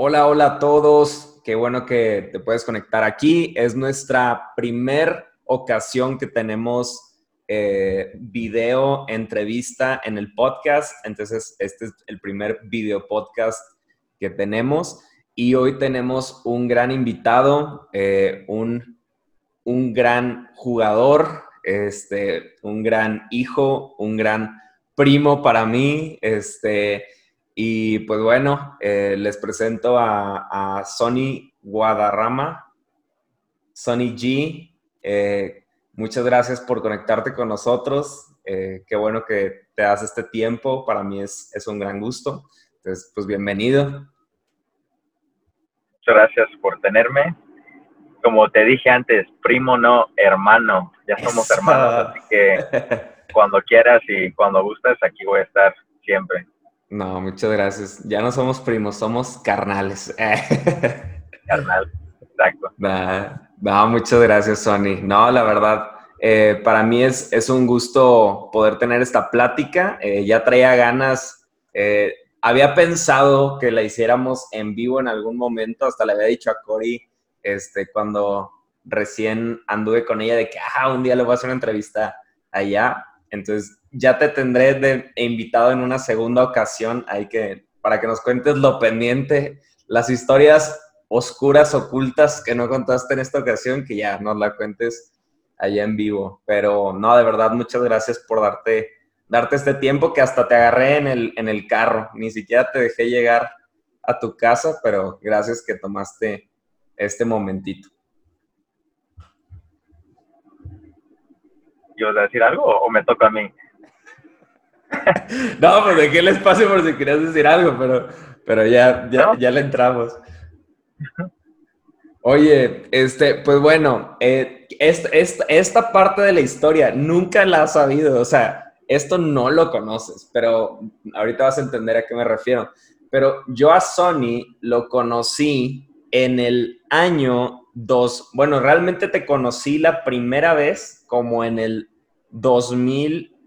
Hola, hola a todos. Qué bueno que te puedes conectar aquí. Es nuestra primer ocasión que tenemos eh, video entrevista en el podcast. Entonces, este es el primer video podcast que tenemos. Y hoy tenemos un gran invitado, eh, un, un gran jugador, este, un gran hijo, un gran primo para mí. Este, y pues bueno, eh, les presento a, a, Sony Guadarrama, Sony G. Eh, muchas gracias por conectarte con nosotros. Eh, qué bueno que te das este tiempo. Para mí es, es un gran gusto. Entonces, pues bienvenido. Muchas gracias por tenerme. Como te dije antes, primo no hermano. Ya somos hermanos, así que cuando quieras y cuando gustes, aquí voy a estar siempre. No, muchas gracias. Ya no somos primos, somos carnales. Carnal, exacto. No, muchas gracias, Sony. No, la verdad, eh, para mí es, es, un gusto poder tener esta plática. Eh, ya traía ganas. Eh, había pensado que la hiciéramos en vivo en algún momento, hasta le había dicho a Cory este, cuando recién anduve con ella de que, ah, un día le voy a hacer una entrevista allá. Entonces, ya te tendré de invitado en una segunda ocasión, hay que, para que nos cuentes lo pendiente, las historias oscuras, ocultas que no contaste en esta ocasión, que ya nos la cuentes allá en vivo. Pero no, de verdad, muchas gracias por darte, darte este tiempo que hasta te agarré en el, en el carro. Ni siquiera te dejé llegar a tu casa, pero gracias que tomaste este momentito. ¿Yo a decir algo o me toca a mí? no, pues dejé el espacio por si querías decir algo, pero, pero ya, ya, le entramos. Oye, este, pues bueno, eh, esta, esta, parte de la historia nunca la has sabido, o sea, esto no lo conoces, pero ahorita vas a entender a qué me refiero. Pero yo a Sony lo conocí en el año 2, bueno, realmente te conocí la primera vez como en el 2000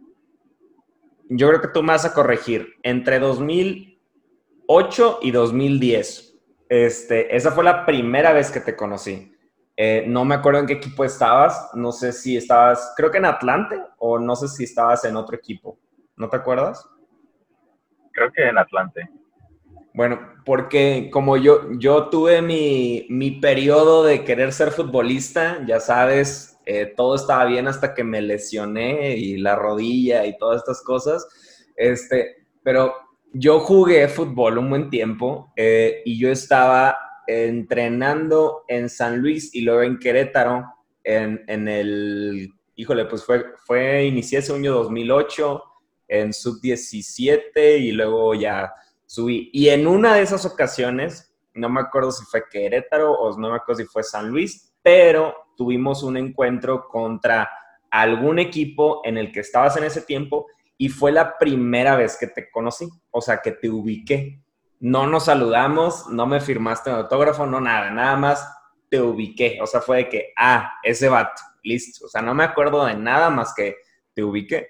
yo creo que tú me vas a corregir, entre 2008 y 2010. Este, esa fue la primera vez que te conocí. Eh, no me acuerdo en qué equipo estabas, no sé si estabas, creo que en Atlante o no sé si estabas en otro equipo. ¿No te acuerdas? Creo que en Atlante. Bueno, porque como yo, yo tuve mi, mi periodo de querer ser futbolista, ya sabes, eh, todo estaba bien hasta que me lesioné y la rodilla y todas estas cosas. Este, pero yo jugué fútbol un buen tiempo eh, y yo estaba entrenando en San Luis y luego en Querétaro, en, en el, híjole, pues fue, fue inicié ese año 2008 en sub-17 y luego ya subí. Y en una de esas ocasiones, no me acuerdo si fue Querétaro o no me acuerdo si fue San Luis, pero tuvimos un encuentro contra algún equipo en el que estabas en ese tiempo y fue la primera vez que te conocí, o sea, que te ubiqué. No nos saludamos, no me firmaste un autógrafo, no nada, nada más te ubiqué. O sea, fue de que, ah, ese vato, listo. O sea, no me acuerdo de nada más que te ubiqué.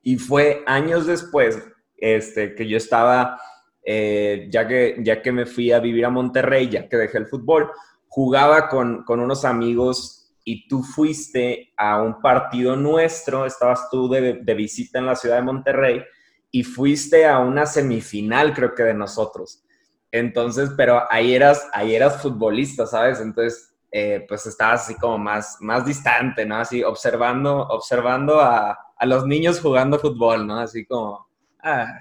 Y fue años después este, que yo estaba, eh, ya, que, ya que me fui a vivir a Monterrey, ya que dejé el fútbol, jugaba con, unos amigos y tú fuiste a un partido nuestro, estabas tú de, visita en la ciudad de Monterrey y fuiste a una semifinal, creo que de nosotros. Entonces, pero ahí eras, ahí eras futbolista, ¿sabes? Entonces, eh, pues estabas así como más, más distante, ¿no? Así observando, observando a, a, los niños jugando fútbol, ¿no? Así como, ah,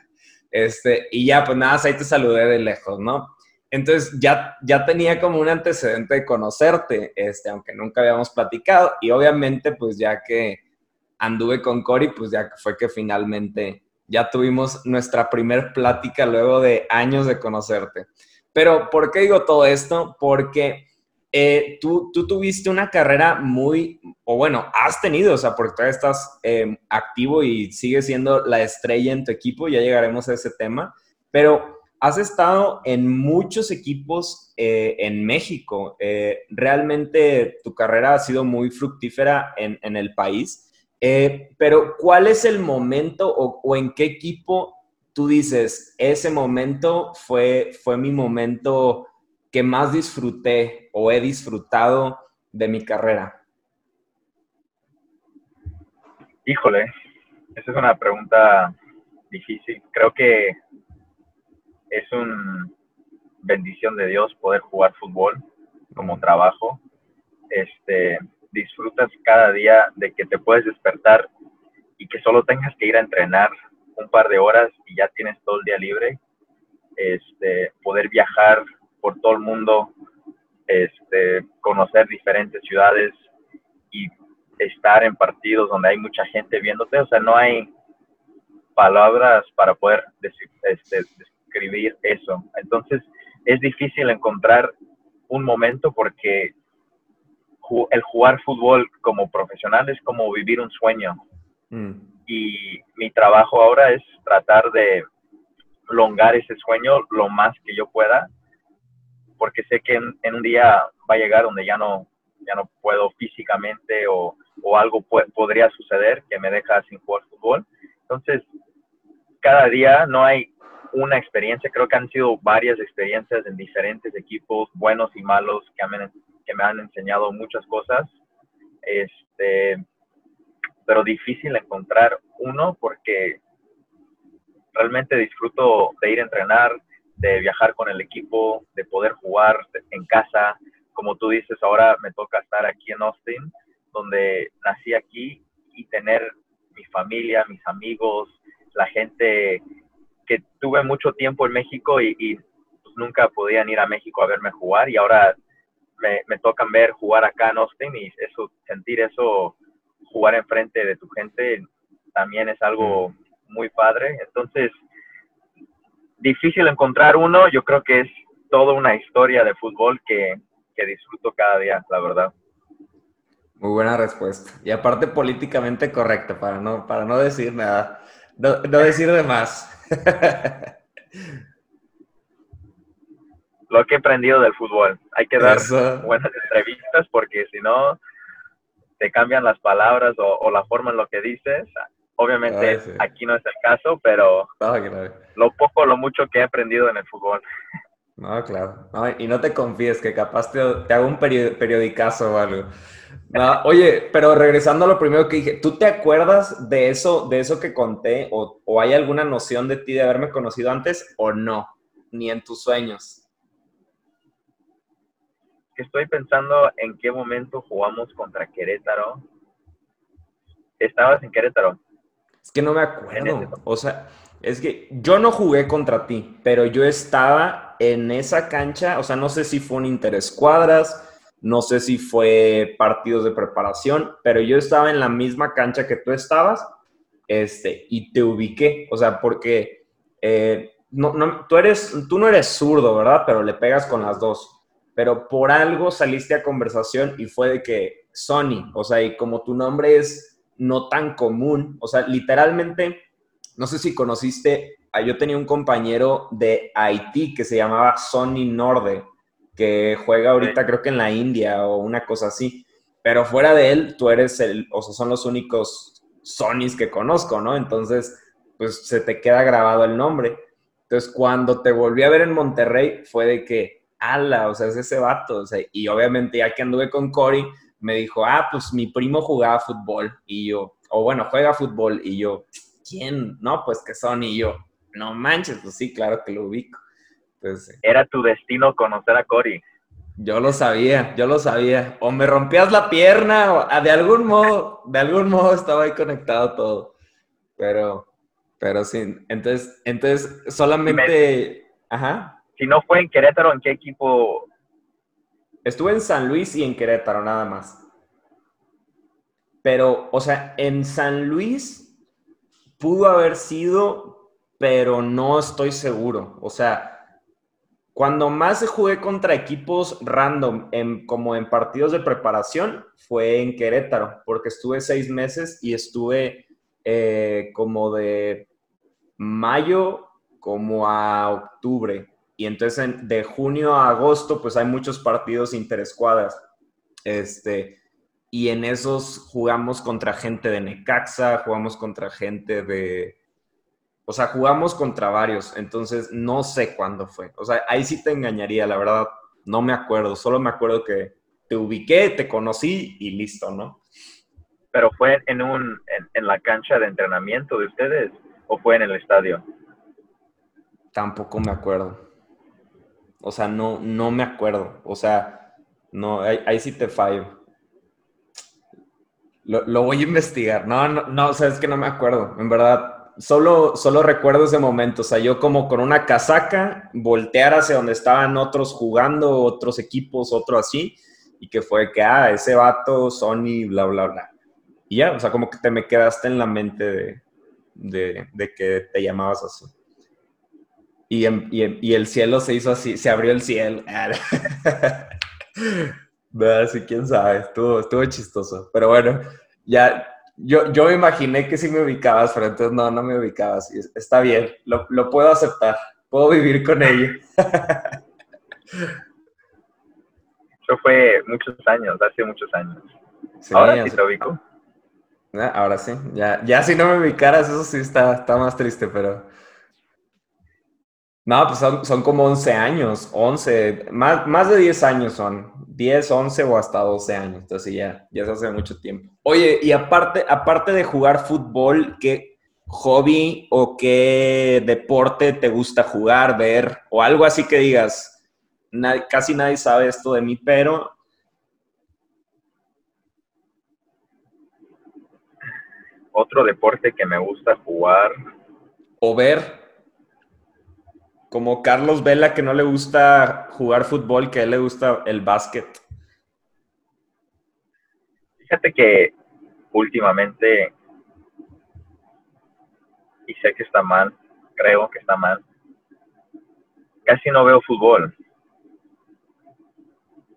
este, y ya, pues nada, ahí te saludé de lejos, ¿no? Entonces ya, ya tenía como un antecedente de conocerte, este, aunque nunca habíamos platicado. Y obviamente, pues ya que anduve con Cory, pues ya fue que finalmente ya tuvimos nuestra primer plática luego de años de conocerte. Pero, ¿por qué digo todo esto? Porque eh, tú, tú, tuviste una carrera muy, o bueno, has tenido, o sea, porque todavía estás eh, activo y sigues siendo la estrella en tu equipo, ya llegaremos a ese tema, pero has estado en muchos equipos eh, en México. Eh, realmente tu carrera ha sido muy fructífera en, el país. Eh, pero, ¿cuál es el momento o, en qué equipo tú dices, ese momento fue, fue mi momento que más disfruté o he disfrutado de mi carrera? Híjole, esa es una pregunta difícil. Creo que es una bendición de Dios poder jugar fútbol como trabajo. Este, disfrutas cada día de que te puedes despertar y que solo tengas que ir a entrenar un par de horas y ya tienes todo el día libre. Este, poder viajar por todo el mundo, este, conocer diferentes ciudades y estar en partidos donde hay mucha gente viéndote. O sea, no hay palabras para poder este, describir eso. Entonces, es difícil encontrar un momento porque el jugar fútbol como profesional es como vivir un sueño. Mm. Y mi trabajo ahora es tratar de longar ese sueño lo más que yo pueda, porque sé que en, un día va a llegar donde ya no, ya no puedo físicamente o, o algo podría suceder que me deja sin jugar fútbol. Entonces, cada día no hay una experiencia, creo que han sido varias experiencias en diferentes equipos, buenos y malos, que, me, que me han enseñado muchas cosas. Este, pero difícil encontrar uno porque realmente disfruto de ir a entrenar, de viajar con el equipo, de poder jugar en casa. Como tú dices, ahora me toca estar aquí en Austin, donde nací aquí y tener mi familia, mis amigos, la gente que tuve mucho tiempo en México y, pues, nunca podían ir a México a verme jugar y ahora me, me tocan ver jugar acá en Austin y eso, sentir eso, jugar enfrente de tu gente también es algo muy padre. Entonces, difícil encontrar uno, yo creo que es toda una historia de fútbol que, que disfruto cada día, la verdad. Muy buena respuesta. Y aparte políticamente correcta, para no, para no decir nada, no, no decir de más. Lo que he aprendido del fútbol. Hay que dar buenas entrevistas porque si no, te cambian las palabras o, la forma en lo que dices. Obviamente aquí no es el caso, pero lo poco o lo mucho que he aprendido en el fútbol. No, claro. y no te confíes que capaz te, te hago un periodicazo o algo. Oye, pero regresando a lo primero que dije, ¿tú te acuerdas de eso, de eso que conté? O, ¿O hay alguna noción de ti de haberme conocido antes o no? Ni en tus sueños estoy pensando en qué momento jugamos contra Querétaro. ¿Estabas en Querétaro? Es que no me acuerdo. O sea, es que yo no jugué contra ti, pero yo estaba en esa cancha, o sea, no sé si fue un interescuadras, no sé si fue partidos de preparación, pero yo estaba en la misma cancha que tú estabas, este, y te ubiqué, o sea, porque eh, tú, eres, tú no eres zurdo, ¿verdad? Pero le pegas con las dos pero por algo saliste a conversación y fue de que Sony, o sea, y como tu nombre es no tan común, o sea, literalmente, no sé si conociste, ah, yo tenía un compañero de Haití que se llamaba Sony Norde, que juega ahorita creo que en la India o una cosa así, pero fuera de él, tú eres el, o sea, son los únicos Sonys que conozco, ¿no? Entonces, pues se te queda grabado el nombre. Entonces, cuando te volví a ver en Monterrey, fue de que, ala, o sea, es ese vato. O sea, y obviamente ya que anduve con Cory, me dijo, ah, pues mi primo jugaba fútbol. Y yo, o bueno, juega fútbol. Y yo, ¿quién? No, pues que son. Y yo, no manches, pues sí, claro que lo ubico. Entonces, Era tu destino conocer a Cory. Yo lo sabía, yo lo sabía. O me rompías la pierna, o ah, de algún modo, de algún modo estaba ahí conectado todo. Pero, pero sí, entonces, entonces solamente, ajá. Si no fue en Querétaro, ¿en qué equipo? Estuve en San Luis y en Querétaro nada más. Pero, o sea, en San Luis pudo haber sido, pero no estoy seguro. O sea, cuando más jugué contra equipos random, como en partidos de preparación, fue en Querétaro, porque estuve seis meses y estuve eh, como de mayo como a octubre. Y entonces de junio a agosto, pues hay muchos partidos interescuadras. Este, y en esos jugamos contra gente de Necaxa, jugamos contra gente de, O sea, jugamos contra varios, entonces no sé cuándo fue. O sea, ahí sí te engañaría, la verdad, no me acuerdo, solo me acuerdo que te ubiqué, te conocí y listo, ¿no? Pero fue en un en, la cancha de entrenamiento de ustedes o fue en el estadio? Tampoco me acuerdo. O sea, no, no me acuerdo. O sea, no, ahí, sí te fallo. Lo, voy a investigar. No, no, no, o sea, es que no me acuerdo. En verdad, solo, solo recuerdo ese momento. O sea, yo como con una casaca, voltear hacia donde estaban otros jugando, otros equipos, otro así, y que fue que, ah, ese vato, Sony, bla, bla, bla. Y ya, o sea, como que te me quedaste en la mente de, que te llamabas así. Y, y, el cielo se hizo así, se abrió el cielo. sí, quién sabe, estuvo, estuvo chistoso. Pero bueno, ya, yo, yo me imaginé que sí me ubicabas, pero entonces no, no me ubicabas. Está bien, lo, lo puedo aceptar, puedo vivir con ello. Eso fue muchos años, hace muchos años. Ahora sí te ubico. Ah, ahora sí, ya, ya si no me ubicaras, eso sí está, está más triste, pero... No, pues son, son como 11 años, 11, más, más de 10 años son, 10, 11 o hasta 12 años, entonces ya, ya se hace mucho tiempo. Oye, y aparte, aparte de jugar fútbol, ¿qué hobby o qué deporte te gusta jugar, ver? O algo así que digas, casi nadie sabe esto de mí, pero otro deporte que me gusta jugar. O ver. Como Carlos Vela, que no le gusta jugar fútbol, que a él le gusta el básquet. Fíjate que últimamente, y sé que está mal, creo que está mal, casi no veo fútbol.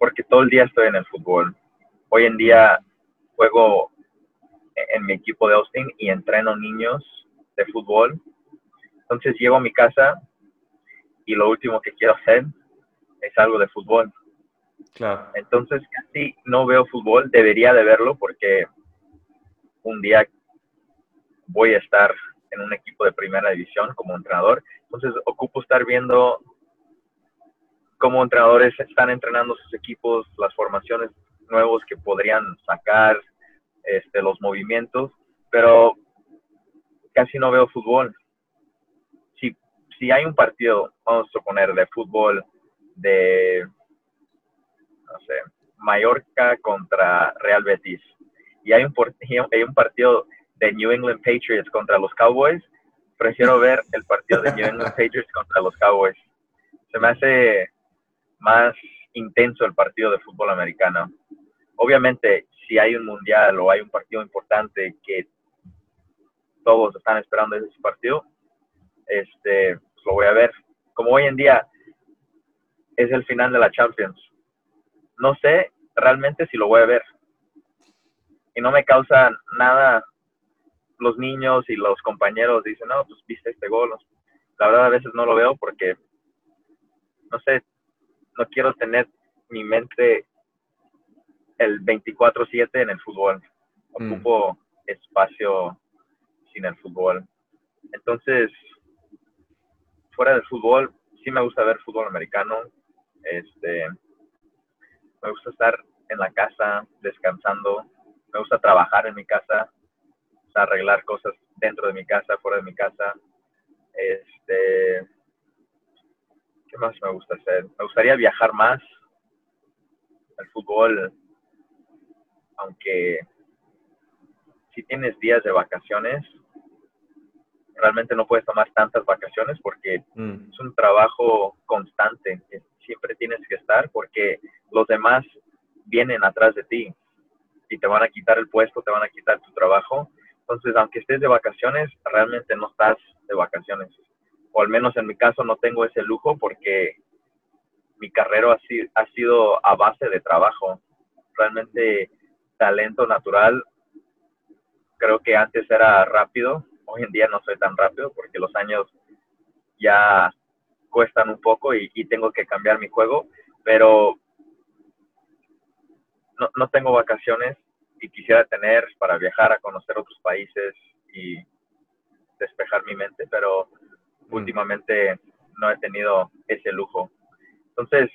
Porque todo el día estoy en el fútbol. Hoy en día juego en mi equipo de Austin y entreno niños de fútbol. Entonces llego a mi casa y lo último que quiero hacer es algo de fútbol. Claro. Entonces casi no veo fútbol, debería de verlo porque un día voy a estar en un equipo de primera división como entrenador. Entonces ocupo estar viendo cómo entrenadores están entrenando sus equipos, las formaciones nuevos que podrían sacar, este, los movimientos, pero casi no veo fútbol. Si, hay un partido, vamos a suponer, de fútbol de, no sé, Mallorca contra Real Betis, y hay un, hay un partido de New England Patriots contra los Cowboys, prefiero ver el partido de New England Patriots contra los Cowboys. Se me hace más intenso el partido de fútbol americano. Obviamente, si hay un mundial o hay un partido importante que todos están esperando ese partido, este, pues lo voy a ver. Como hoy en día es el final de la Champions, no sé realmente si lo voy a ver. Y no me causa nada los niños y los compañeros dicen, no, pues viste este gol. La verdad a veces no lo veo porque, no sé, no quiero tener mi mente el 24/7 en el fútbol. Mm. Ocupo espacio sin el fútbol. Entonces, fuera del fútbol, sí me gusta ver fútbol americano. Este, me gusta estar en la casa descansando. Me gusta trabajar en mi casa, arreglar cosas dentro de mi casa, fuera de mi casa. Este, ¿qué más me gusta hacer? Me gustaría viajar más. El fútbol aunque si tienes días de vacaciones, realmente no puedes tomar tantas vacaciones porque mm. es un trabajo constante, que siempre tienes que estar porque los demás vienen atrás de ti y te van a quitar el puesto, te van a quitar tu trabajo. Entonces, aunque estés de vacaciones, realmente no estás de vacaciones. O al menos en mi caso no tengo ese lujo porque mi carrera ha, ha sido a base de trabajo. Realmente talento natural, creo que antes era rápido, hoy en día no soy tan rápido porque los años ya cuestan un poco y, tengo que cambiar mi juego, pero no, no, tengo vacaciones y quisiera tener para viajar a conocer otros países y despejar mi mente, pero mm. últimamente no he tenido ese lujo. Entonces,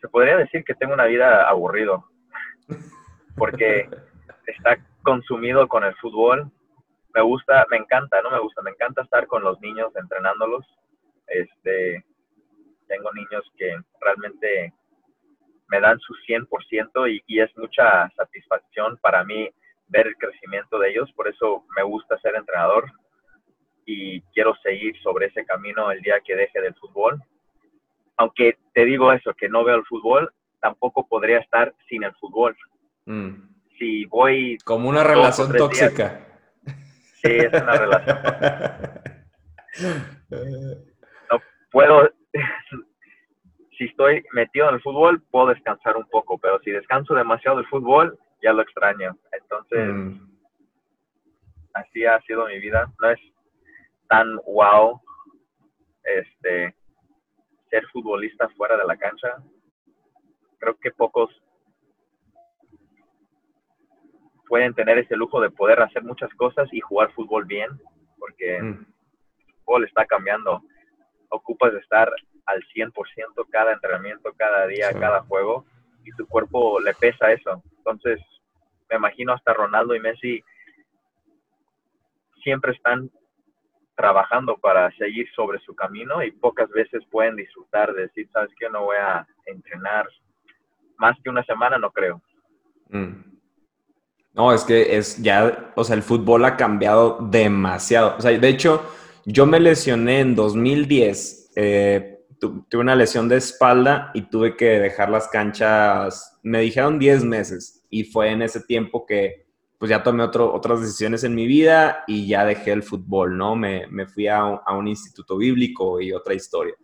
se podría decir que tengo una vida aburrido, porque está consumido con el fútbol. Me gusta, me encanta, no me gusta, me encanta estar con los niños entrenándolos. Este, tengo niños que realmente me dan su 100% y, y es mucha satisfacción para mí ver el crecimiento de ellos. Por eso me gusta ser entrenador y quiero seguir sobre ese camino el día que deje del fútbol. Aunque te digo eso, que no veo el fútbol, tampoco podría estar sin el fútbol. Mm. Si voy... Como una relación tóxica. Sí, es una relación No puedo... si estoy metido en el fútbol, puedo descansar un poco, pero si descanso demasiado del fútbol, ya lo extraño. Entonces, mm. así ha sido mi vida. No es tan wow este, ser futbolista fuera de la cancha. Creo que pocos pueden tener ese lujo de poder hacer muchas cosas y jugar fútbol bien, porque mm. el fútbol está cambiando. Ocupas de estar al 100% cada entrenamiento, cada día, cada juego, y tu cuerpo le pesa eso. Entonces, me imagino hasta Ronaldo y Messi siempre están trabajando para seguir sobre su camino y pocas veces pueden disfrutar de decir, sabes que no voy a entrenar más que una semana, no creo. Mm. No, es que es ya, o sea, el fútbol ha cambiado demasiado. O sea, de hecho, yo me lesioné en 2010. Eh, tuve una lesión de espalda y tuve que dejar las canchas, me dijeron 10 meses y fue en ese tiempo que pues ya tomé otro, otras decisiones en mi vida y ya dejé el fútbol, ¿no? Me, me fui a un, a un, instituto bíblico y otra historia.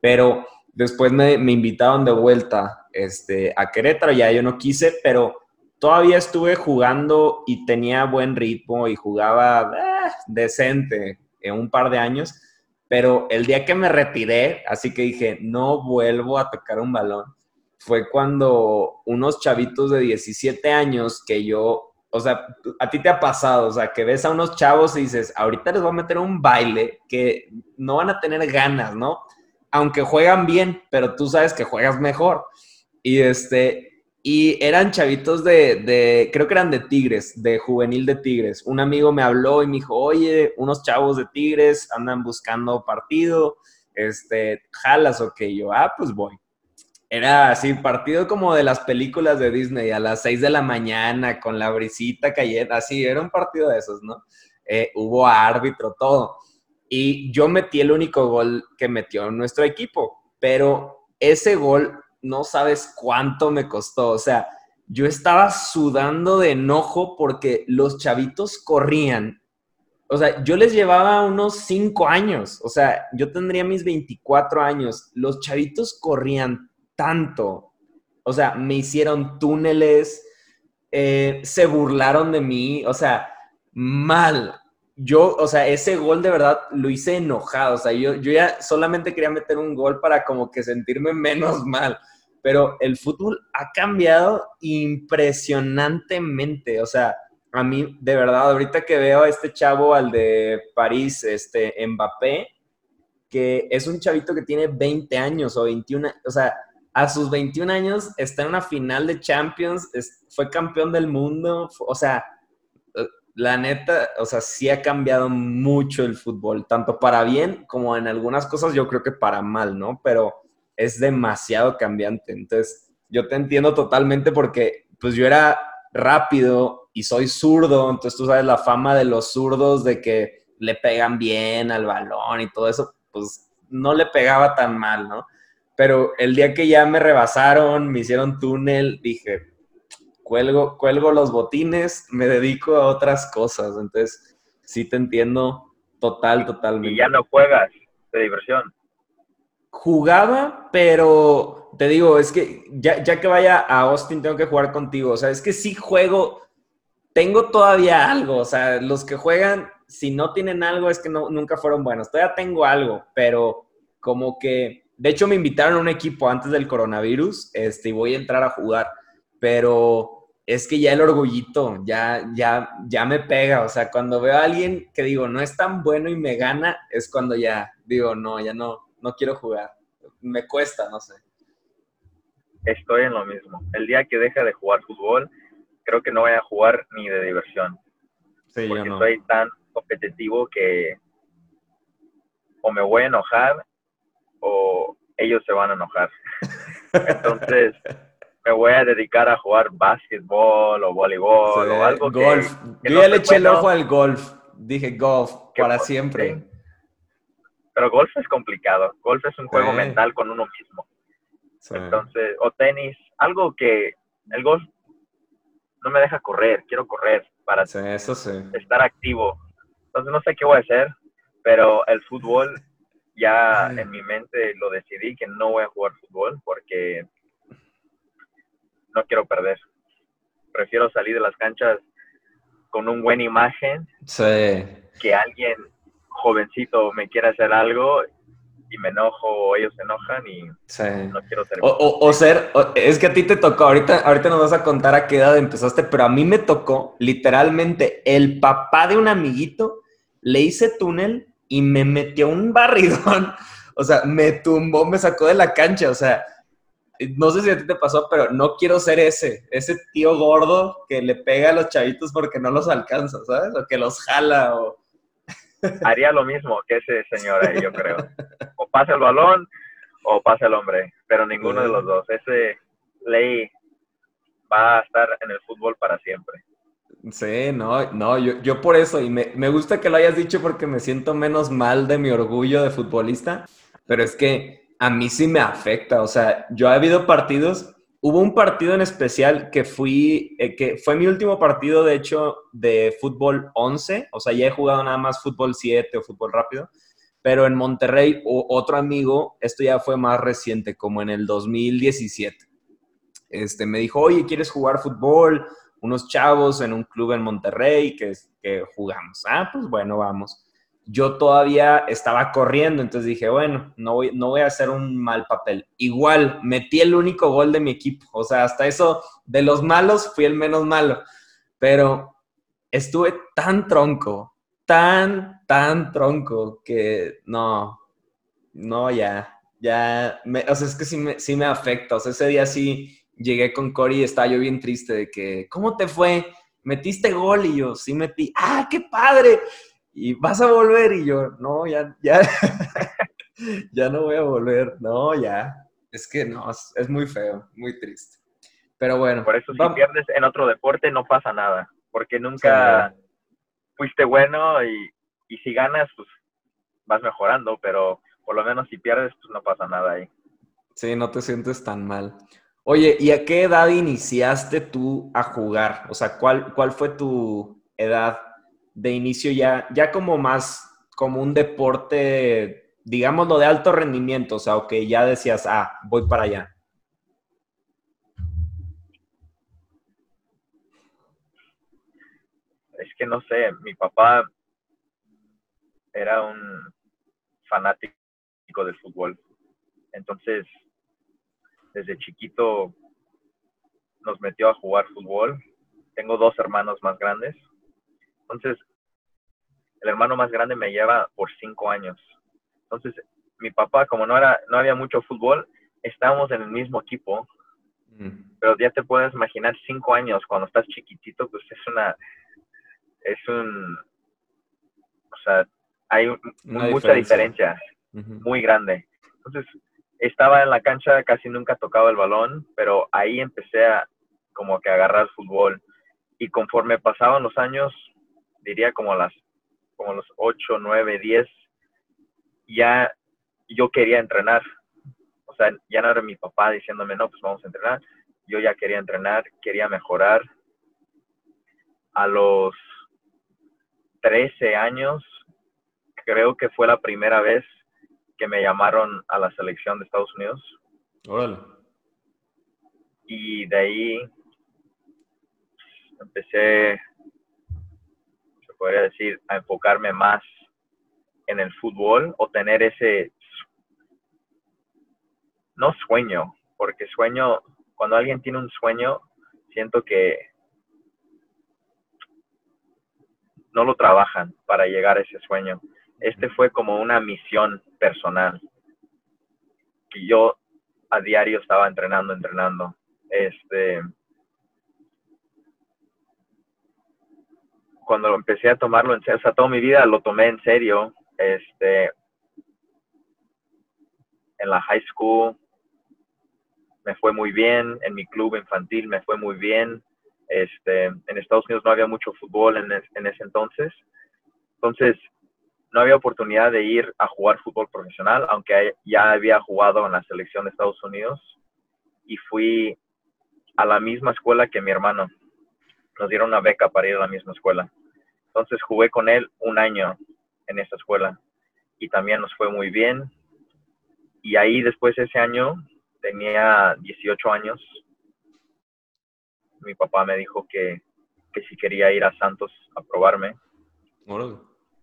Pero después me, me, invitaron de vuelta este, a Querétaro, ya yo no quise, pero todavía estuve jugando y tenía buen ritmo y jugaba eh, decente en un par de años pero el día que me retiré, así que dije, no vuelvo a tocar un balón, fue cuando unos chavitos de 17 años que yo, o sea, a ti te ha pasado, o sea, que ves a unos chavos y dices, ahorita les voy a meter un baile que no van a tener ganas, ¿no? Aunque juegan bien, pero tú sabes que juegas mejor. Y este, y eran chavitos de, creo que eran de Tigres, de juvenil de Tigres. Un amigo me habló y me dijo, oye, unos chavos de Tigres andan buscando partido, este, jalas o que yo, ah, pues voy. Era así, partido como de las películas de Disney, a las 6 de la mañana, con la brisita cayendo, así, era un partido de esos, ¿no? Eh, hubo árbitro, todo. Y yo metí el único gol que metió nuestro equipo, pero ese gol no sabes cuánto me costó. O sea, yo estaba sudando de enojo porque los chavitos corrían. O sea, yo les llevaba unos cinco años. O sea, yo tendría mis 24 años. Los chavitos corrían tanto. O sea, me hicieron túneles, eh, se burlaron de mí. O sea, mal yo, o sea, ese gol de verdad lo hice enojado. O sea, yo, yo ya solamente quería meter un gol para como que sentirme menos mal pero el fútbol ha cambiado impresionantemente. O sea, a mí, de verdad, ahorita que veo a este chavo, al de París, este Mbappé, que es un chavito que tiene 20 años o 21, o sea, a sus 21 años está en una final de Champions, fue campeón del mundo, o sea, la neta, o sea, sí ha cambiado mucho el fútbol, tanto para bien como en algunas cosas yo creo que para mal, ¿no? Pero es demasiado cambiante. Entonces, yo te entiendo totalmente porque pues yo era rápido y soy zurdo, entonces tú sabes la fama de los zurdos de que le pegan bien al balón y todo eso, pues no le pegaba tan mal, ¿no? Pero el día que ya me rebasaron, me hicieron túnel, dije, cuelgo, cuelgo los botines, me dedico a otras cosas. Entonces, sí te entiendo total, totalmente. Y ya no juegas de diversión jugaba, pero te digo, es que ya, ya, que vaya a Austin tengo que jugar contigo. O sea, es que sí juego, tengo todavía algo. O sea, los que juegan, si no tienen algo, es que no, nunca fueron buenos. Todavía tengo algo, pero como que, de hecho me invitaron a un equipo antes del coronavirus, este, y voy a entrar a jugar, pero es que ya el orgullito, ya, ya, ya me pega. O sea, cuando veo a alguien que digo, no es tan bueno y me gana, es cuando ya digo, no, ya no, no quiero jugar. Me cuesta, no sé. Estoy en lo mismo. El día que deje de jugar fútbol, creo que no voy a jugar ni de diversión. Sí, porque yo no. soy tan competitivo que o me voy a enojar o ellos se van a enojar. Entonces, me voy a dedicar a jugar básquetbol o voleibol o algo golf. Que, Yo ya le eché el ojo al golf. Dije golf para siempre. Pero golf es complicado. Golf es un juego mental con uno mismo. Entonces, o tenis, algo que el golf no me deja correr, quiero correr para estar activo. Entonces no sé qué voy a hacer, pero el fútbol ya en mi mente lo decidí que no voy a jugar fútbol porque no quiero perder. Prefiero salir de las canchas con un buena imagen que alguien jovencito me quiera hacer algo y me enojo o ellos se enojan y no quiero ser. O, ser, es que a ti te tocó, ahorita, ahorita nos vas a contar a qué edad empezaste, pero a mí me tocó literalmente el papá de un amiguito, le hice túnel y me metió un barridón, o sea, me tumbó, me sacó de la cancha, o sea, no sé si a ti te pasó, pero no quiero ser ese, ese tío gordo que le pega a los chavitos porque no los alcanza, ¿sabes? O que los jala o... Haría lo mismo que ese señor ahí, yo creo. O pasa el balón o pasa el hombre, pero ninguno de los dos. Ese ley va a estar en el fútbol para siempre. Sí, no, no, yo, yo por eso, y me, me gusta que lo hayas dicho porque me siento menos mal de mi orgullo de futbolista, pero es que a mí sí me afecta. O sea, yo he habido partidos, hubo un partido en especial que fui, eh, que fue mi último partido, de hecho, de fútbol 11. O sea, ya he jugado nada más fútbol 7 o fútbol rápido. Pero en Monterrey, otro amigo, esto ya fue más reciente, como en el 2017. Este, me dijo, oye, ¿quieres jugar fútbol? Unos chavos en un club en Monterrey que, que jugamos. Ah, pues bueno, vamos yo todavía estaba corriendo, entonces dije, bueno, no voy, no voy a hacer un mal papel. Igual, metí el único gol de mi equipo, o sea, hasta eso, de los malos, fui el menos malo, pero estuve tan tronco, tan, tan tronco, que no, no, ya, ya, o sea, es que sí me, sí me afecta, o sea, ese día sí llegué con Cory y estaba yo bien triste de que, ¿cómo te fue? Metiste gol y yo, sí metí, ¡ah, qué padre! Y vas a volver y yo, no, ya, ya, ya no voy a volver, no, ya. Es que no, es, muy feo, muy triste. Pero bueno. Por eso si pierdes en otro deporte no pasa nada, porque nunca fuiste bueno y, y si ganas, pues vas mejorando, pero por lo menos si pierdes, pues no pasa nada ahí. Sí, no te sientes tan mal. Oye, ¿y a qué edad iniciaste tú a jugar? O sea, ¿cuál, cuál fue tu edad de inicio ya, ya como más, como un deporte, digámoslo, de alto rendimiento, o sea, que ya decías, ah, voy para allá? Es que no sé, mi papá era un fanático del fútbol. Entonces, desde chiquito nos metió a jugar fútbol. Tengo dos hermanos más grandes entonces, el hermano más grande me lleva por cinco años. Entonces, mi papá, como no, era, no había mucho fútbol, estábamos en el mismo equipo. Mm. Pero ya te puedes imaginar cinco años cuando estás chiquitito, pues es una, es un, o sea, hay mucha diferencia, muy grande. Entonces, estaba en la cancha, casi nunca tocaba el balón, pero ahí empecé a como que agarrar fútbol. Y conforme pasaban los años, diría como las como los 8, 9, 10, ya yo quería entrenar. O sea, ya no era mi papá diciéndome, no, pues vamos a entrenar. Yo ya quería entrenar, quería mejorar. A los 13 años, creo que fue la primera vez que me llamaron a la selección de Estados Unidos. Órale. Y de ahí empecé podría decir, a enfocarme más en el fútbol o tener ese, no sueño, porque sueño, cuando alguien tiene un sueño, siento que no lo trabajan para llegar a ese sueño. Este fue como una misión personal. que yo a diario estaba entrenando, entrenando. Este, cuando empecé a tomarlo en serio, o sea, toda mi vida lo tomé en serio. Este, en la high school me fue muy bien, en mi club infantil me fue muy bien. Este, en Estados Unidos no había mucho fútbol en, en ese entonces. Entonces, no había oportunidad de ir a jugar fútbol profesional, aunque ya había jugado en la selección de Estados Unidos. Y fui a la misma escuela que mi hermano. Nos dieron una beca para ir a la misma escuela. Entonces jugué con él un año en esa escuela y también nos fue muy bien. Y ahí después de ese año, tenía 18 años, mi papá me dijo que, que si quería ir a Santos a probarme.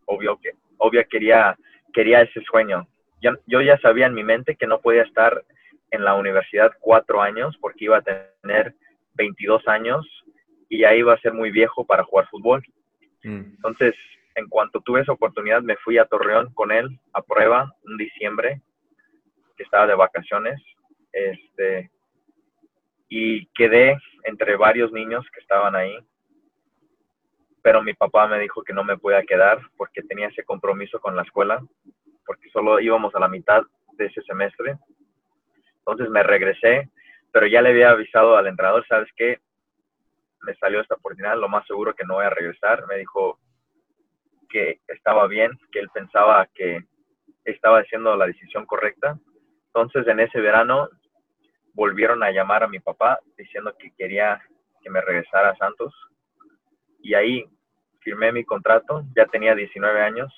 Obvio que, obvio quería, quería ese sueño. Yo, yo ya sabía en mi mente que no podía estar en la universidad cuatro años porque iba a tener 22 años y ya iba a ser muy viejo para jugar fútbol. Mm. Entonces, en cuanto tuve esa oportunidad, me fui a Torreón con él a prueba en diciembre, que estaba de vacaciones. Este, y quedé entre varios niños que estaban ahí. Pero mi papá me dijo que no me podía quedar porque tenía ese compromiso con la escuela, porque solo íbamos a la mitad de ese semestre. Entonces me regresé, pero ya le había avisado al entrenador, ¿sabes qué? Me salió esta oportunidad, lo más seguro que no voy a regresar. Me dijo que estaba bien, que él pensaba que estaba haciendo la decisión correcta. Entonces, en ese verano, volvieron a llamar a mi papá diciendo que quería que me regresara a Santos. Y ahí firmé mi contrato, ya tenía 19 años.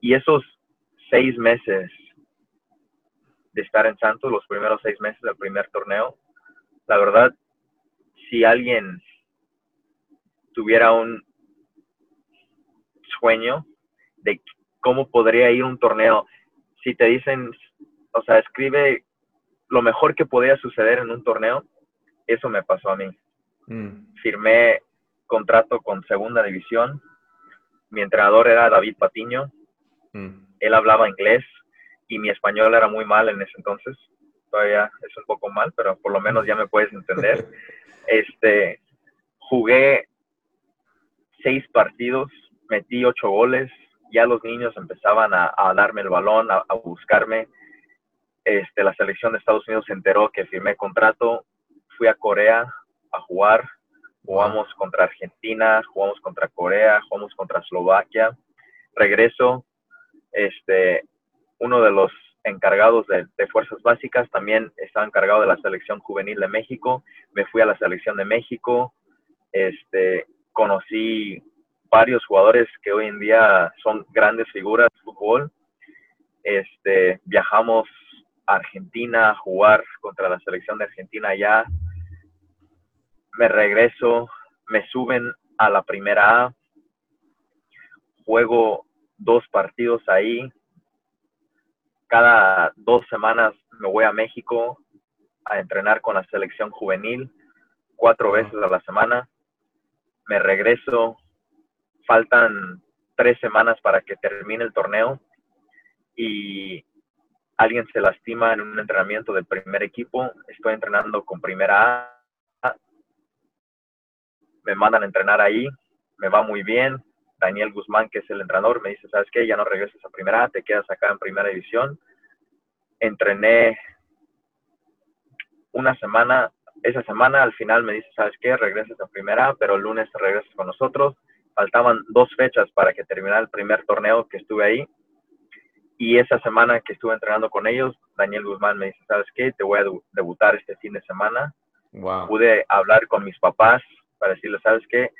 Y esos seis meses de estar en Santos, los primeros seis meses del primer torneo, la verdad, si alguien tuviera un sueño de cómo podría ir un torneo, si te dicen, o sea, escribe lo mejor que podía suceder en un torneo, eso me pasó a mí. Mm. Firmé contrato con segunda división, mi entrenador era David Patiño, mm. él hablaba inglés y mi español era muy mal en ese entonces, todavía es un poco mal, pero por lo menos ya me puedes entender. este, jugué seis partidos, metí ocho goles, ya los niños empezaban a, darme el balón, a, buscarme. Este, la selección de Estados Unidos se enteró que firmé contrato, fui a Corea a jugar, jugamos contra Argentina, jugamos contra Corea, jugamos contra Eslovaquia. Regreso, este, uno de los encargados de, de, fuerzas básicas también estaba encargado de la selección juvenil de México. Me fui a la selección de México. Este, conocí varios jugadores que hoy en día son grandes figuras de fútbol. Este, viajamos a Argentina a jugar contra la selección de Argentina allá. Me regreso, me suben a la primera A, juego dos partidos ahí. Cada dos semanas me voy a México a entrenar con la selección juvenil, cuatro veces a la semana me regreso, faltan tres semanas para que termine el torneo y alguien se lastima en un entrenamiento del primer equipo, estoy entrenando con primera A, me mandan a entrenar ahí, me va muy bien, Daniel Guzmán, que es el entrenador, me dice, ¿sabes qué? Ya no regresas a primera A, te quedas acá en primera división. Entrené una semana esa semana al final me dice, ¿sabes qué? Regresas a primera, pero el lunes regresas con nosotros. Faltaban dos fechas para que terminara el primer torneo que estuve ahí. Y esa semana que estuve entrenando con ellos, Daniel Guzmán me dice, ¿sabes qué? Te voy a debutar este fin de semana. Pude hablar con mis papás para decirles, ¿sabes qué?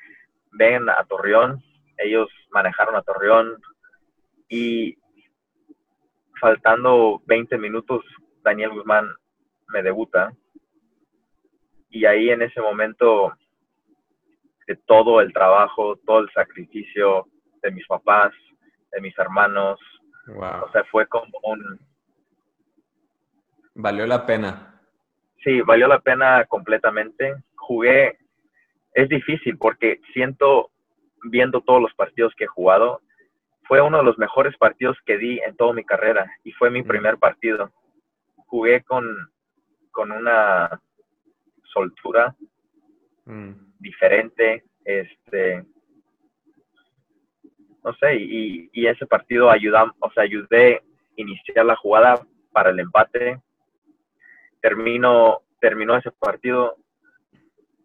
Ven a Torreón. Ellos manejaron a Torreón y faltando 20 minutos, Daniel Guzmán me debuta y ahí en ese momento de todo el trabajo, todo el sacrificio de mis papás, de mis hermanos, o sea, fue como un... Valió la pena. Sí, valió la pena completamente. Jugué, es difícil porque siento viendo todos los partidos que he jugado, fue uno de los mejores partidos que di en toda mi carrera y fue mi primer partido. Jugué con, con una soltura mm. diferente, este, no sé, y, y ese partido ayudó, o sea, ayudé a iniciar la jugada para el empate. Termino, terminó ese partido,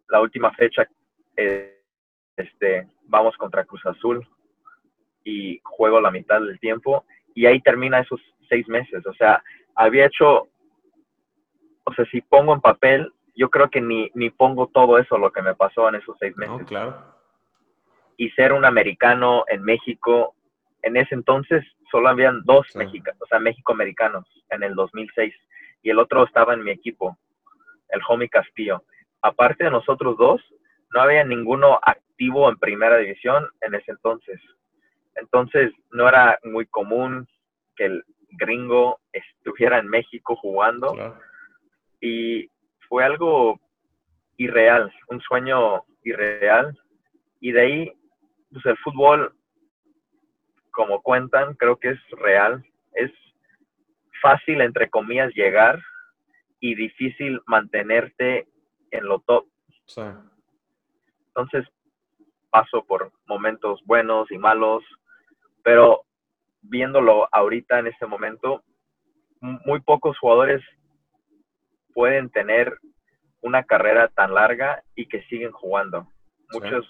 la última fecha, eh, este, vamos contra Cruz Azul y juego la mitad del tiempo y ahí termina esos seis meses. O sea, había hecho, o sea, si pongo en papel, yo creo que ni, ni pongo todo eso lo que me pasó en esos seis meses. claro. Y ser un americano en México, en ese entonces solo habían dos mexicanos, o sea, México-americanos en el 2006 y el otro estaba en mi equipo, el Homie Castillo. Aparte de nosotros dos, no había ninguno activo en primera división en ese entonces. Entonces no era muy común que el gringo estuviera en México jugando y fue algo irreal, un sueño irreal. Y de ahí pues el fútbol como cuentan creo que es real, es fácil entre comillas llegar y difícil mantenerte en lo top. Entonces paso por momentos buenos y malos, pero viéndolo ahorita en este momento, muy pocos jugadores pueden tener una carrera tan larga y que siguen jugando. Muchos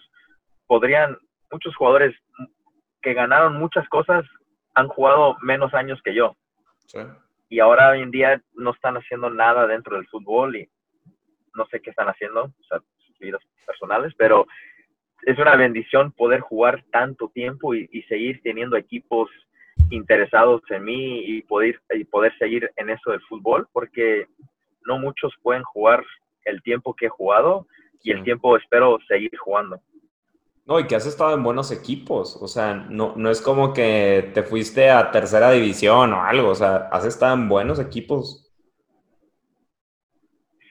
podrían, muchos jugadores que ganaron muchas cosas han jugado menos años que yo. Y ahora hoy en día no están haciendo nada dentro del fútbol y no sé qué están haciendo, o sea, sus vidas personales, pero es una bendición poder jugar tanto tiempo y, seguir teniendo equipos interesados en mí y poder, y poder seguir en eso del fútbol, porque no muchos pueden jugar el tiempo que he jugado y el tiempo espero seguir jugando. No, y que has estado en buenos equipos, o sea, no, no es como que te fuiste a tercera división o algo, o sea, has estado en buenos equipos.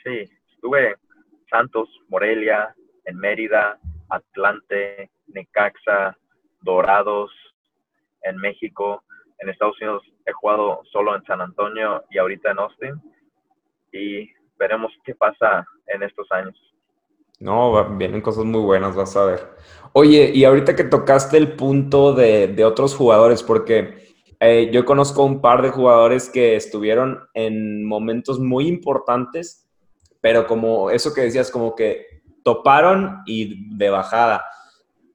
Sí, estuve en Santos, Morelia, en Mérida, Atlante, Necaxa, Dorados, en México. En Estados Unidos he jugado solo en San Antonio y ahorita en Austin. Y veremos qué pasa en estos años. No, vienen cosas muy buenas, vas a ver. Oye, y ahorita que tocaste el punto de, otros jugadores, porque eh, yo conozco un par de jugadores que estuvieron en momentos muy importantes, pero como eso que decías, como que toparon y de bajada.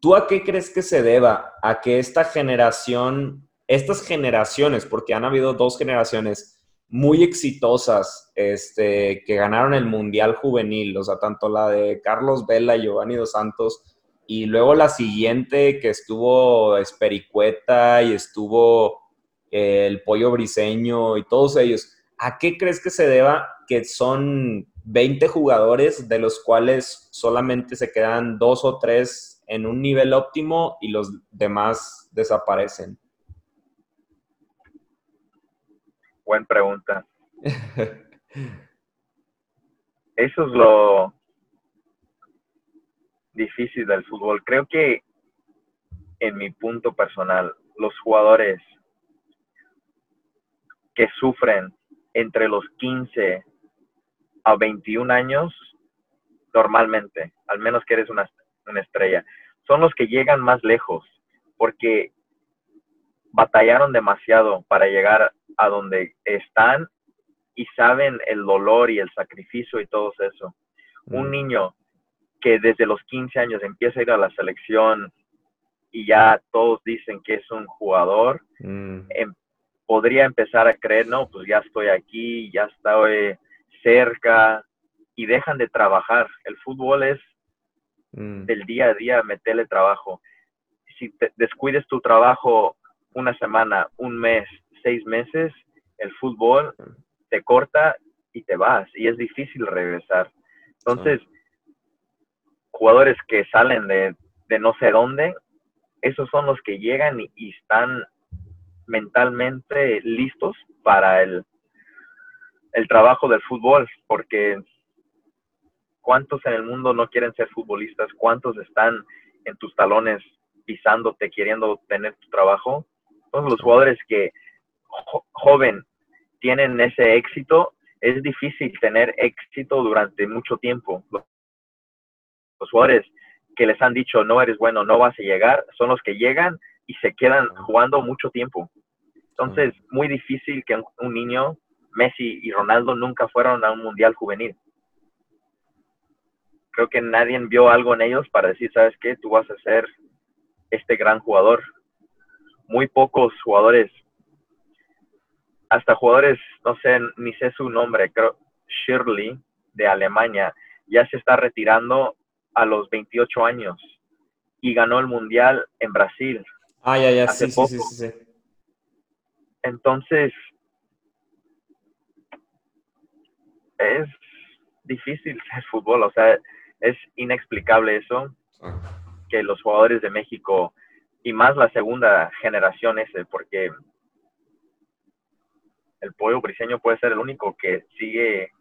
¿Tú a qué crees que se deba? A que esta generación, estas generaciones, porque han habido dos generaciones muy exitosas este, que ganaron el Mundial Juvenil, o sea, tanto la de Carlos Vela y Giovanni Dos Santos, y luego la siguiente que estuvo Espericueta y estuvo eh, el Pollo Briseño y todos ellos. ¿A qué crees que se deba que son 20 jugadores de los cuales solamente se quedan dos o tres en un nivel óptimo y los demás desaparecen? Buena pregunta. Eso es lo difícil del fútbol. Creo que en mi punto personal, los jugadores que sufren entre los 15 a 21 años, normalmente, al menos que eres una, una estrella, son los que llegan más lejos, porque batallaron demasiado para llegar a donde están y saben el dolor y el sacrificio y todo eso. Un mm. niño que desde los 15 años empieza a ir a la selección y ya todos dicen que es un jugador, mm. em, podría empezar a creer, no, pues ya estoy aquí, ya estoy cerca y dejan de trabajar. El fútbol es mm. del día a día meterle trabajo. Si te descuides tu trabajo una semana, un mes, seis meses, el fútbol te corta y te vas y es difícil regresar. Entonces, jugadores que salen de, no sé dónde, esos son los que llegan y están mentalmente listos para el, el trabajo del fútbol, porque ¿cuántos en el mundo no quieren ser futbolistas? ¿Cuántos están en tus talones pisándote, queriendo tener tu trabajo. Todos los jugadores que joven tienen ese éxito, es difícil tener éxito durante mucho tiempo. Los jugadores que les han dicho no eres bueno, no vas a llegar, son los que llegan y se quedan jugando mucho tiempo. Entonces, muy difícil que un, niño, Messi y Ronaldo, nunca fueron a un mundial juvenil. Creo que nadie vio algo en ellos para decir, ¿sabes qué? Tú vas a ser este gran jugador. Muy pocos jugadores, hasta jugadores, no sé, ni sé su nombre, creo, Shirley, de Alemania, ya se está retirando a los 28 años y ganó el mundial en Brasil. Ah, ya, ya, sí, sí, sí, sí, Entonces, es difícil el fútbol, o sea, es inexplicable eso, que los jugadores de México, y más la segunda generación ese, porque el pollo briseño puede ser el único que sigue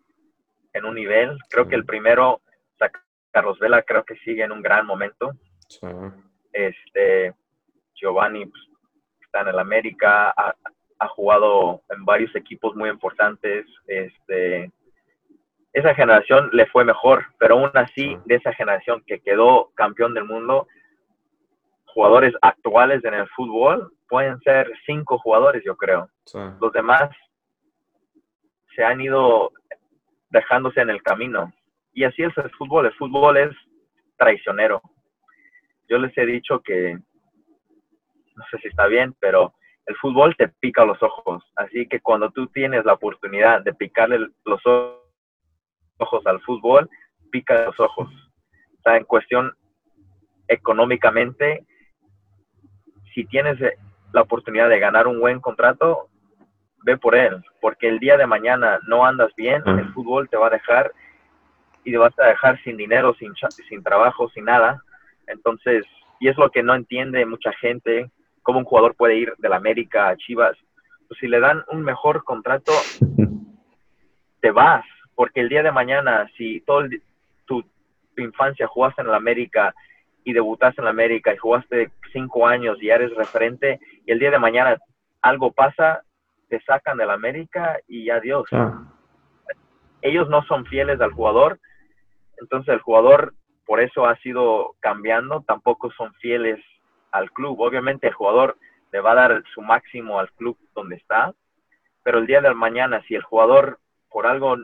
en un nivel. Creo que el primero Carlos Vela creo que sigue en un gran momento. Este, Giovanni pues, está en el América, ha, jugado en varios equipos muy importantes. Este, esa generación le fue mejor, pero aún así, de esa generación que quedó campeón del mundo, jugadores actuales en el fútbol pueden ser cinco jugadores, yo creo. Los demás se han ido dejándose en el camino. Y así es el fútbol. El fútbol es traicionero. Yo les he dicho que, no sé si está bien, pero el fútbol te pica los ojos. Así que cuando tú tienes la oportunidad de picarle los ojos al fútbol, pica los ojos. O sea, en cuestión económicamente, si tienes la oportunidad de ganar un buen contrato, ve por él, porque el día de mañana no andas bien, el fútbol te va a dejar y te vas a dejar sin dinero, sin, sin trabajo, sin nada. Entonces, y es lo que no entiende mucha gente, cómo un jugador puede ir de la América a Chivas. Pues si le dan un mejor contrato, te vas, porque el día de mañana, si toda tu, infancia jugaste en la América y debutaste en la América y jugaste cinco años y eres referente, y el día de mañana algo pasa, te sacan de la América y adiós. Ellos no son fieles al jugador, entonces el jugador por eso ha sido cambiando, tampoco son fieles al club. Obviamente el jugador le va a dar su máximo al club donde está, pero el día de mañana si el jugador por algo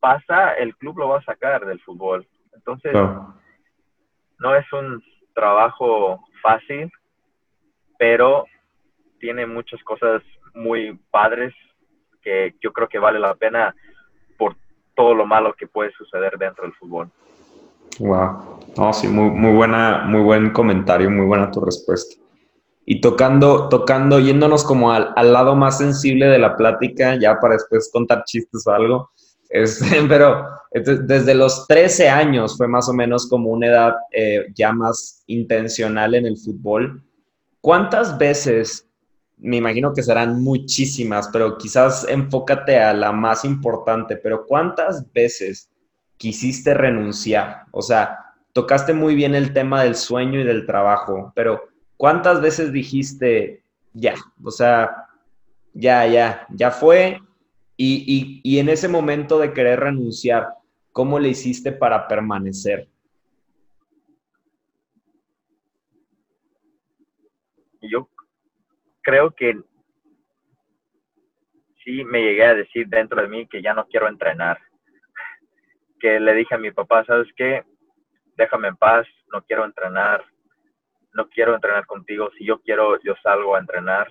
pasa, el club lo va a sacar del fútbol. Entonces no es un trabajo fácil, pero tiene muchas cosas muy padres que yo creo que vale la pena todo lo malo que puede suceder dentro del fútbol. Wow. No, sí, muy, muy buena, muy buen comentario, muy buena tu respuesta. Y tocando, tocando, yéndonos como al, al lado más sensible de la plática, ya para después contar chistes o algo, este, pero desde los 13 años fue más o menos como una edad eh, ya más intencional en el fútbol. ¿Cuántas veces me imagino que serán muchísimas, pero quizás enfócate a la más importante, pero ¿cuántas veces quisiste renunciar? O sea, tocaste muy bien el tema del sueño y del trabajo, pero ¿cuántas veces dijiste, ya, o sea, ya, ya, ya fue? Y, y en ese momento de querer renunciar, ¿cómo le hiciste para permanecer? Yo creo que sí me llegué a decir dentro de mí que ya no quiero entrenar. Que le dije a mi papá, ¿sabes qué? Déjame en paz, no quiero entrenar, no quiero entrenar contigo, si yo quiero, yo salgo a entrenar.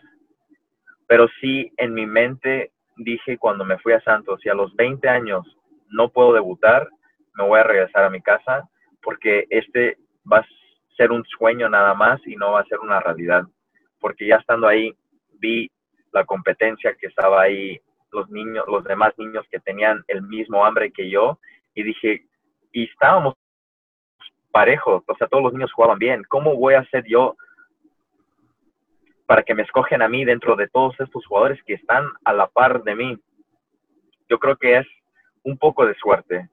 Pero sí, en mi mente dije cuando me fui a Santos, si a los 20 años no puedo debutar, me voy a regresar a mi casa porque este va a ser un sueño nada más y no va a ser una realidad porque ya estando ahí vi la competencia que estaba ahí, los niños, los demás niños que tenían el mismo hambre que yo, y dije, y estábamos parejos, o sea, todos los niños jugaban bien, ¿cómo voy a hacer yo para que me escogen a mí dentro de todos estos jugadores que están a la par de mí? Yo creo que es un poco de suerte,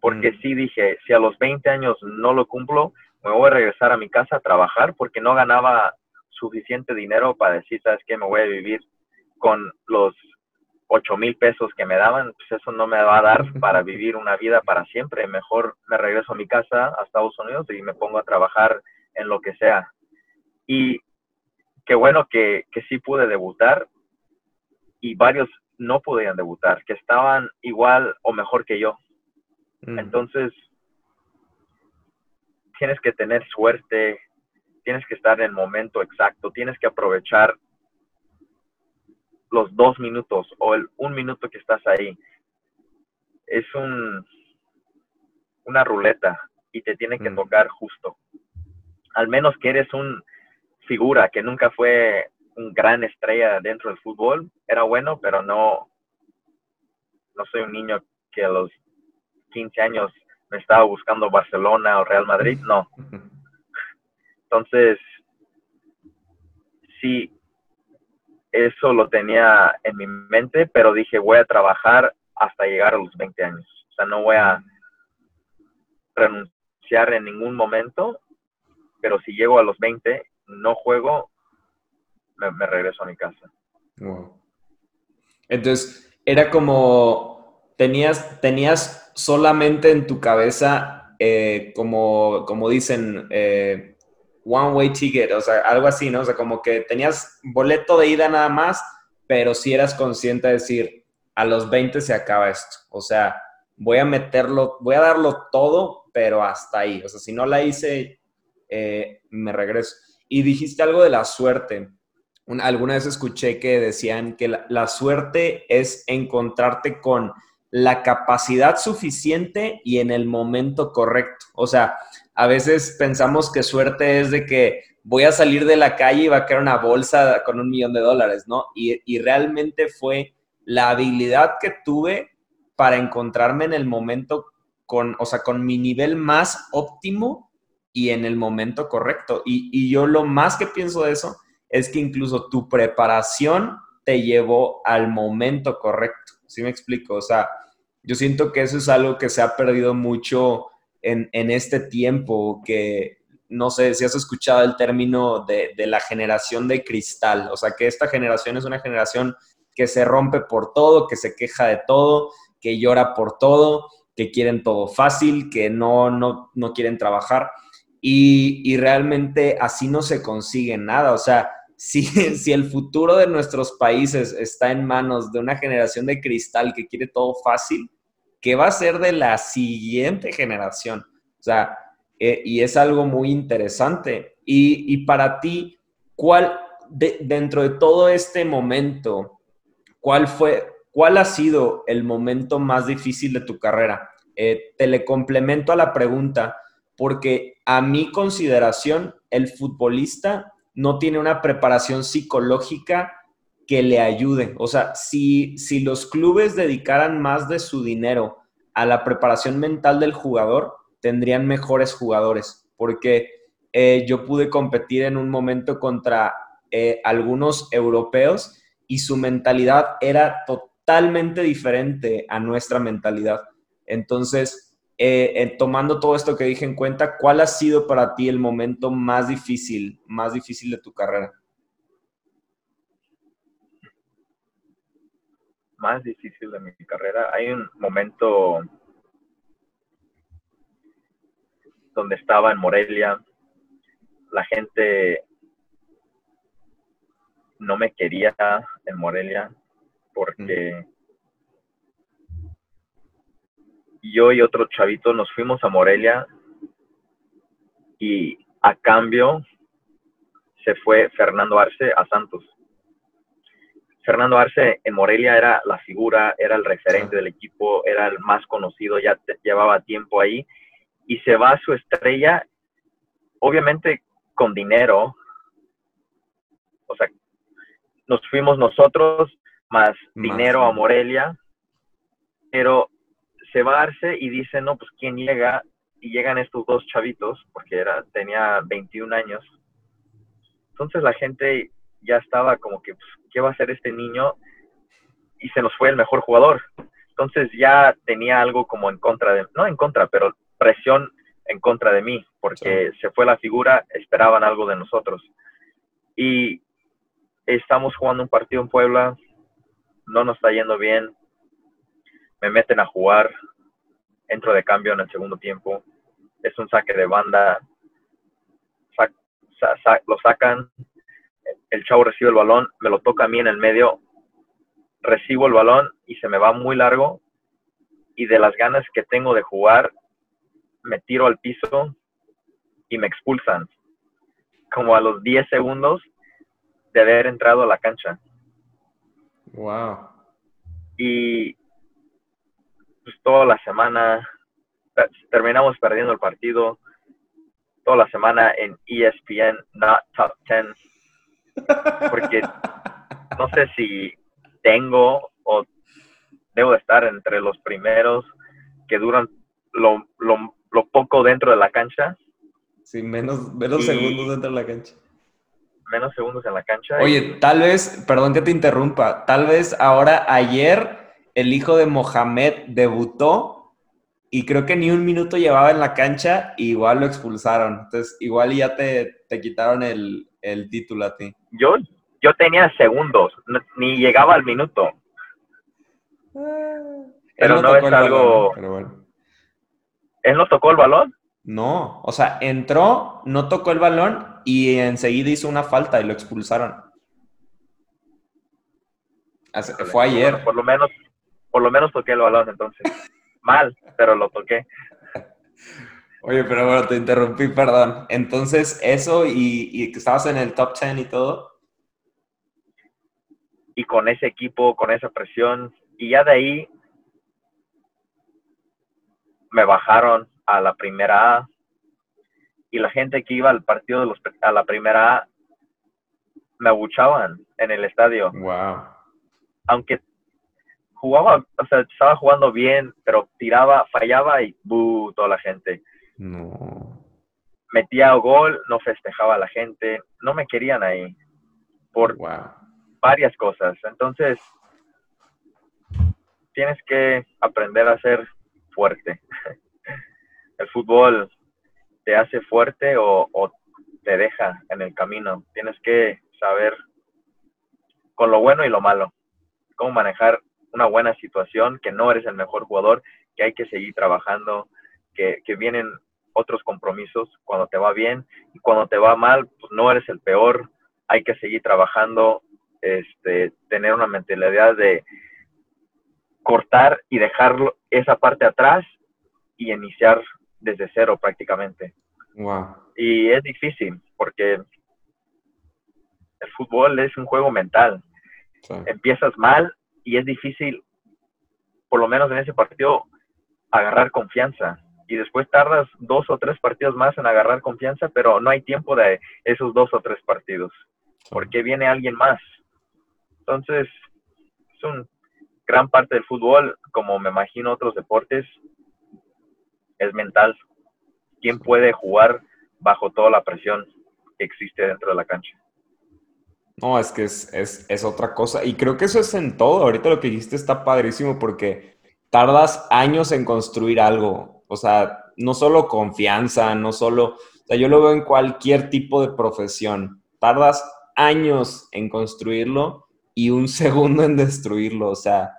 porque mm. sí dije, si a los 20 años no lo cumplo, me voy a regresar a mi casa a trabajar porque no ganaba suficiente dinero para decir, ¿sabes qué? Me voy a vivir con los ocho mil pesos que me daban, pues eso no me va a dar para vivir una vida para siempre. Mejor me regreso a mi casa, a Estados Unidos, y me pongo a trabajar en lo que sea. Y qué bueno que, que sí pude debutar y varios no podían debutar, que estaban igual o mejor que yo. Mm. Entonces, tienes que tener suerte, tienes que estar en el momento exacto, tienes que aprovechar los dos minutos o el un minuto que estás ahí. Es un, una ruleta y te tiene que mm. tocar justo. Al menos que eres un figura que nunca fue un gran estrella dentro del fútbol, era bueno, pero no, no soy un niño que a los 15 años me estaba buscando Barcelona o Real Madrid, no. Entonces, sí, eso lo tenía en mi mente, pero dije, voy a trabajar hasta llegar a los 20 años. O sea, no voy a renunciar en ningún momento, pero si llego a los 20, no juego, me, regreso a mi casa. Entonces, era como, tenías, tenías solamente en tu cabeza, eh, como, como dicen, eh, one way ticket, o sea, algo así, ¿no? O sea, como que tenías boleto de ida nada más, pero si eras consciente de decir, a los 20 se acaba esto. O sea, voy a meterlo, voy a darlo todo, pero hasta ahí. O sea, si no la hice, eh, me regreso. Y dijiste algo de la suerte. alguna vez escuché que decían que la suerte es encontrarte con la capacidad suficiente y en el momento correcto. O sea, a veces pensamos que suerte es de que voy a salir de la calle y va a caer una bolsa con un millón de dólares, ¿no? Y, realmente fue la habilidad que tuve para encontrarme en el momento con, o sea, con mi nivel más óptimo y en el momento correcto. Y, y yo lo más que pienso de eso es que incluso tu preparación te llevó al momento correcto. ¿Sí me explico? O sea, yo siento que eso es algo que se ha perdido mucho en, este tiempo que, no sé si has escuchado el término de, la generación de cristal, o sea, que esta generación es una generación que se rompe por todo, que se queja de todo, que llora por todo, que quieren todo fácil, que no, no, no quieren trabajar. Y, y, realmente así no se consigue nada. O sea, si, si el futuro de nuestros países está en manos de una generación de cristal que quiere todo fácil, ¿qué va a ser de la siguiente generación? O sea, eh, y es algo muy interesante. Y, para ti, ¿cuál, dentro de todo este momento, cuál fue, cuál ha sido el momento más difícil de tu carrera? Eh, te le complemento a la pregunta porque a mi consideración, el futbolista no tiene una preparación psicológica que le ayude. O sea, si, si los clubes dedicaran más de su dinero a la preparación mental del jugador, tendrían mejores jugadores. Porque eh, yo pude competir en un momento contra eh, algunos europeos y su mentalidad era totalmente diferente a nuestra mentalidad. Entonces, eh, tomando todo esto que dije en cuenta, ¿cuál ha sido para ti el momento más difícil, más difícil de tu carrera? más difícil de mi carrera. Hay un momento donde estaba en Morelia, la gente no me quería en Morelia porque yo y otro chavito nos fuimos a Morelia y a cambio se fue Fernando Arce a Santos. Fernando Arce en Morelia era la figura, era el referente del equipo, era el más conocido, ya llevaba tiempo ahí y se va a su estrella, obviamente con dinero. O sea, nos fuimos nosotros más, dinero a Morelia, pero se va Arce y dice, no, pues ¿quién llega? Y llegan estos dos chavitos, porque era, tenía 21 años. Entonces la gente ya estaba como que, pues, ¿qué va a hacer este niño? Y se nos fue el mejor jugador. Entonces ya tenía algo como en contra de, no en contra, pero presión en contra de mí, porque se fue la figura, esperaban algo de nosotros. Y estamos jugando un partido en Puebla, no nos está yendo bien, me meten a jugar, entro de cambio en el segundo tiempo, es un saque de banda, lo sacan, el chavo recibe el balón, me lo toca a mí en el medio, recibo el balón y se me va muy largo y de las ganas que tengo de jugar, me tiro al piso y me expulsan. Como a los 10 segundos de haber entrado a la cancha. Wow. Y pues toda la semana terminamos perdiendo el partido. Toda la semana en ESPN Not Top 10. Porque no sé si tengo o debo estar entre los primeros que duran lo, lo, poco dentro de la cancha. Sí, menos, menos segundos dentro de la cancha. Menos segundos en la cancha. Oye, tal vez, perdón que te interrumpa, tal vez ahora ayer el hijo de Mohamed debutó y creo que ni un minuto llevaba en la cancha y igual lo expulsaron. Entonces, igual ya te, te quitaron el, el, título a ti. Yo, yo tenía segundos, ni llegaba al minuto. Ah. pero no, es algo... pero bueno. ¿Él no tocó el balón? No, o sea, entró, no tocó el balón y enseguida hizo una falta y lo expulsaron. Fue ayer. por lo menos, por lo menos toqué el balón entonces. Mal, pero lo toqué. Oye, pero bueno, te interrumpí, perdón. Entonces, eso y, que estabas en el top 10 y todo. Y con ese equipo, con esa presión, y ya de ahí me bajaron a la primera A y la gente que iba al partido de los, a la primera A me abuchaban en el estadio. Wow. Aunque jugaba, o sea, estaba jugando bien, pero tiraba, fallaba y ¡bu! toda la gente. No. Metía gol, no festejaba a la gente, no me querían ahí por varias cosas. Entonces, tienes que aprender a ser fuerte. El fútbol te hace fuerte o, te deja en el camino. Tienes que saber con lo bueno y lo malo, cómo manejar una buena situación, que no eres el mejor jugador, que hay que seguir trabajando, que, que, vienen otros compromisos cuando te va bien y cuando te va mal, pues no eres el peor, hay que seguir trabajando, este, tener una mentalidad de, cortar y dejar esa parte atrás y iniciar desde cero prácticamente. Y es difícil porque el fútbol es un juego mental. Empiezas mal y es difícil, por lo menos en ese partido, agarrar confianza. Y después tardas dos o tres partidos más en agarrar confianza, pero no hay tiempo de esos dos o tres partidos, porque viene alguien más. Entonces, es un gran parte del fútbol, como me imagino otros deportes, es mental. ¿Quién puede jugar bajo toda la presión que existe dentro de la cancha? No, es que es, es, otra cosa. Y creo que eso es en todo. Ahorita lo que dijiste está padrísimo porque tardas años en construir algo. O sea, no solo confianza, no solo... O sea, yo lo veo en cualquier tipo de profesión. Tardas años en construirlo y un segundo en destruirlo. O sea,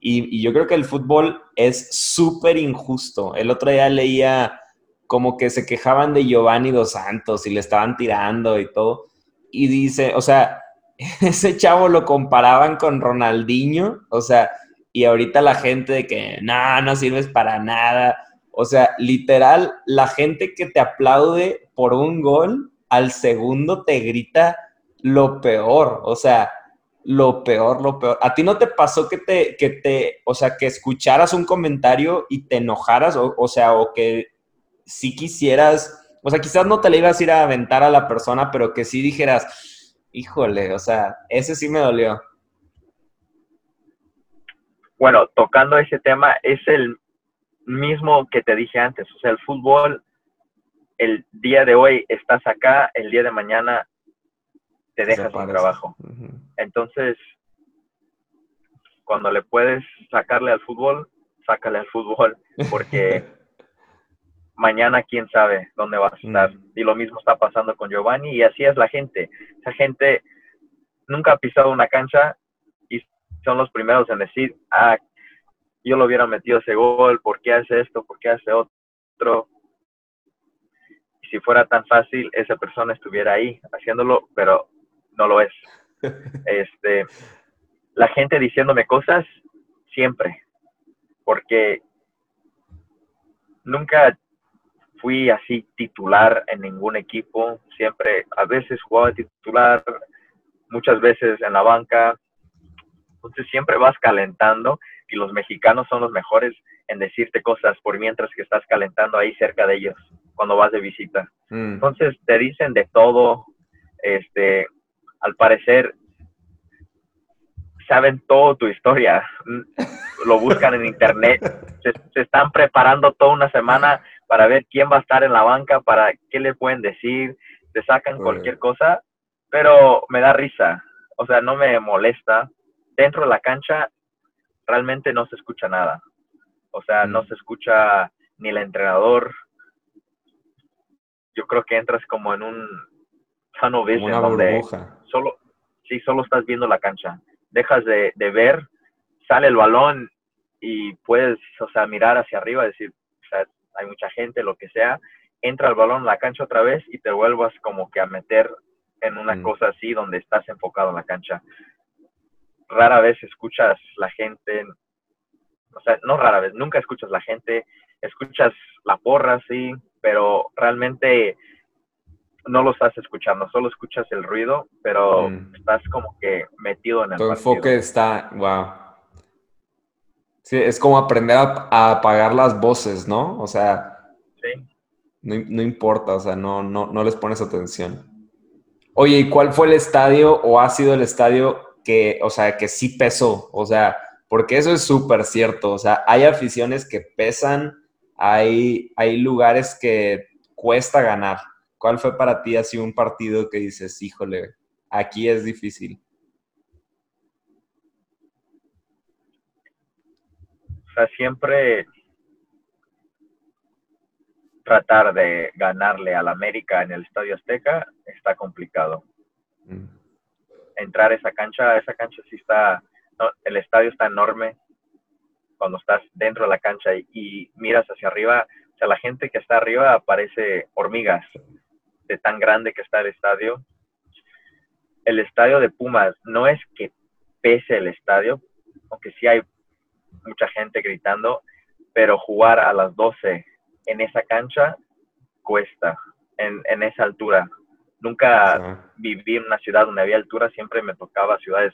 y, yo creo que el fútbol es súper injusto. El otro día leía como que se quejaban de Giovanni Dos Santos y le estaban tirando y todo. Y dice, o sea, ese chavo lo comparaban con Ronaldinho, o sea, y ahorita la gente de que no, no sirves para nada. O sea, literal, la gente que te aplaude por un gol, al segundo te grita lo peor. O sea, lo peor, lo peor. ¿A ti no te pasó que te, que te, o sea, que escucharas un comentario y te enojaras? O, sea, o que si quisieras, o sea, quizás no te le ibas a ir a aventar a la persona, pero que sí dijeras, híjole, o sea, ese sí me dolió. Bueno, tocando ese tema, es el mismo que te dije antes, o sea, el fútbol, el día de hoy estás acá, el día de mañana te dejas sin trabajo. Entonces, cuando le puedes sacarle al fútbol, sácale al fútbol, porque mañana quién sabe dónde vas a estar. Mm. Y lo mismo está pasando con Giovanni y así es la gente. Esa gente nunca ha pisado una cancha y son los primeros en decir, ah, yo lo hubiera metido ese gol, ¿por qué hace esto? ¿Por qué hace otro? Y si fuera tan fácil, esa persona estuviera ahí haciéndolo, pero no lo es. Este, la gente diciéndome cosas siempre, porque nunca fui así titular en ningún equipo, siempre, a veces jugaba titular, muchas veces en la banca, entonces siempre vas calentando y los mexicanos son los mejores en decirte cosas por mientras que estás calentando ahí cerca de ellos cuando vas de visita. Mm. Entonces te dicen de todo, este, al parecer saben todo tu historia, lo buscan en internet, se, se están preparando toda una semana para ver quién va a estar en la banca, para qué le pueden decir, te sacan cualquier cosa, pero me da risa, o sea, no me molesta. Dentro de la cancha realmente no se escucha nada, o sea, no Mm. se escucha ni el entrenador. Yo creo que entras como en un tunnel vision una donde solo, sí, solo estás viendo la cancha. Dejas de, de ver, sale el balón y puedes, o sea, mirar hacia arriba, decir, o sea, hay mucha gente, lo que sea, entra el balón en la cancha otra vez y te vuelvas como que a meter en una Mm. cosa así donde estás enfocado en la cancha. Rara vez escuchas la gente, o sea, no rara vez, nunca escuchas la gente, escuchas la porra, sí, pero realmente no lo estás escuchando, solo escuchas el ruido, pero Mm. estás como que metido en el Tu partido. enfoque está, wow. Sí, es como aprender a, a apagar las voces, ¿no? O sea, Sí. no, no importa, o sea, no, no, no les pones atención. Oye, ¿y cuál fue el estadio o ha sido el estadio que, o sea, que sí pesó? O sea, porque eso es súper cierto, o sea, hay aficiones que pesan, hay, hay lugares que cuesta ganar. ¿Cuál fue para ti así un partido que dices, híjole, aquí es difícil? Sea, siempre tratar de ganarle al América en el Estadio Azteca está complicado. Mm. Entrar a esa cancha, esa cancha sí está, no, el estadio está enorme cuando estás dentro de la cancha y, y miras hacia arriba, o sea, la gente que está arriba parece hormigas de tan grande que está el estadio. El estadio de Pumas no es que pese el estadio, aunque sí hay mucha gente gritando, pero jugar a las 12 en esa cancha cuesta, en, en esa altura. Nunca Ah, viví en una ciudad donde había altura, siempre me tocaba ciudades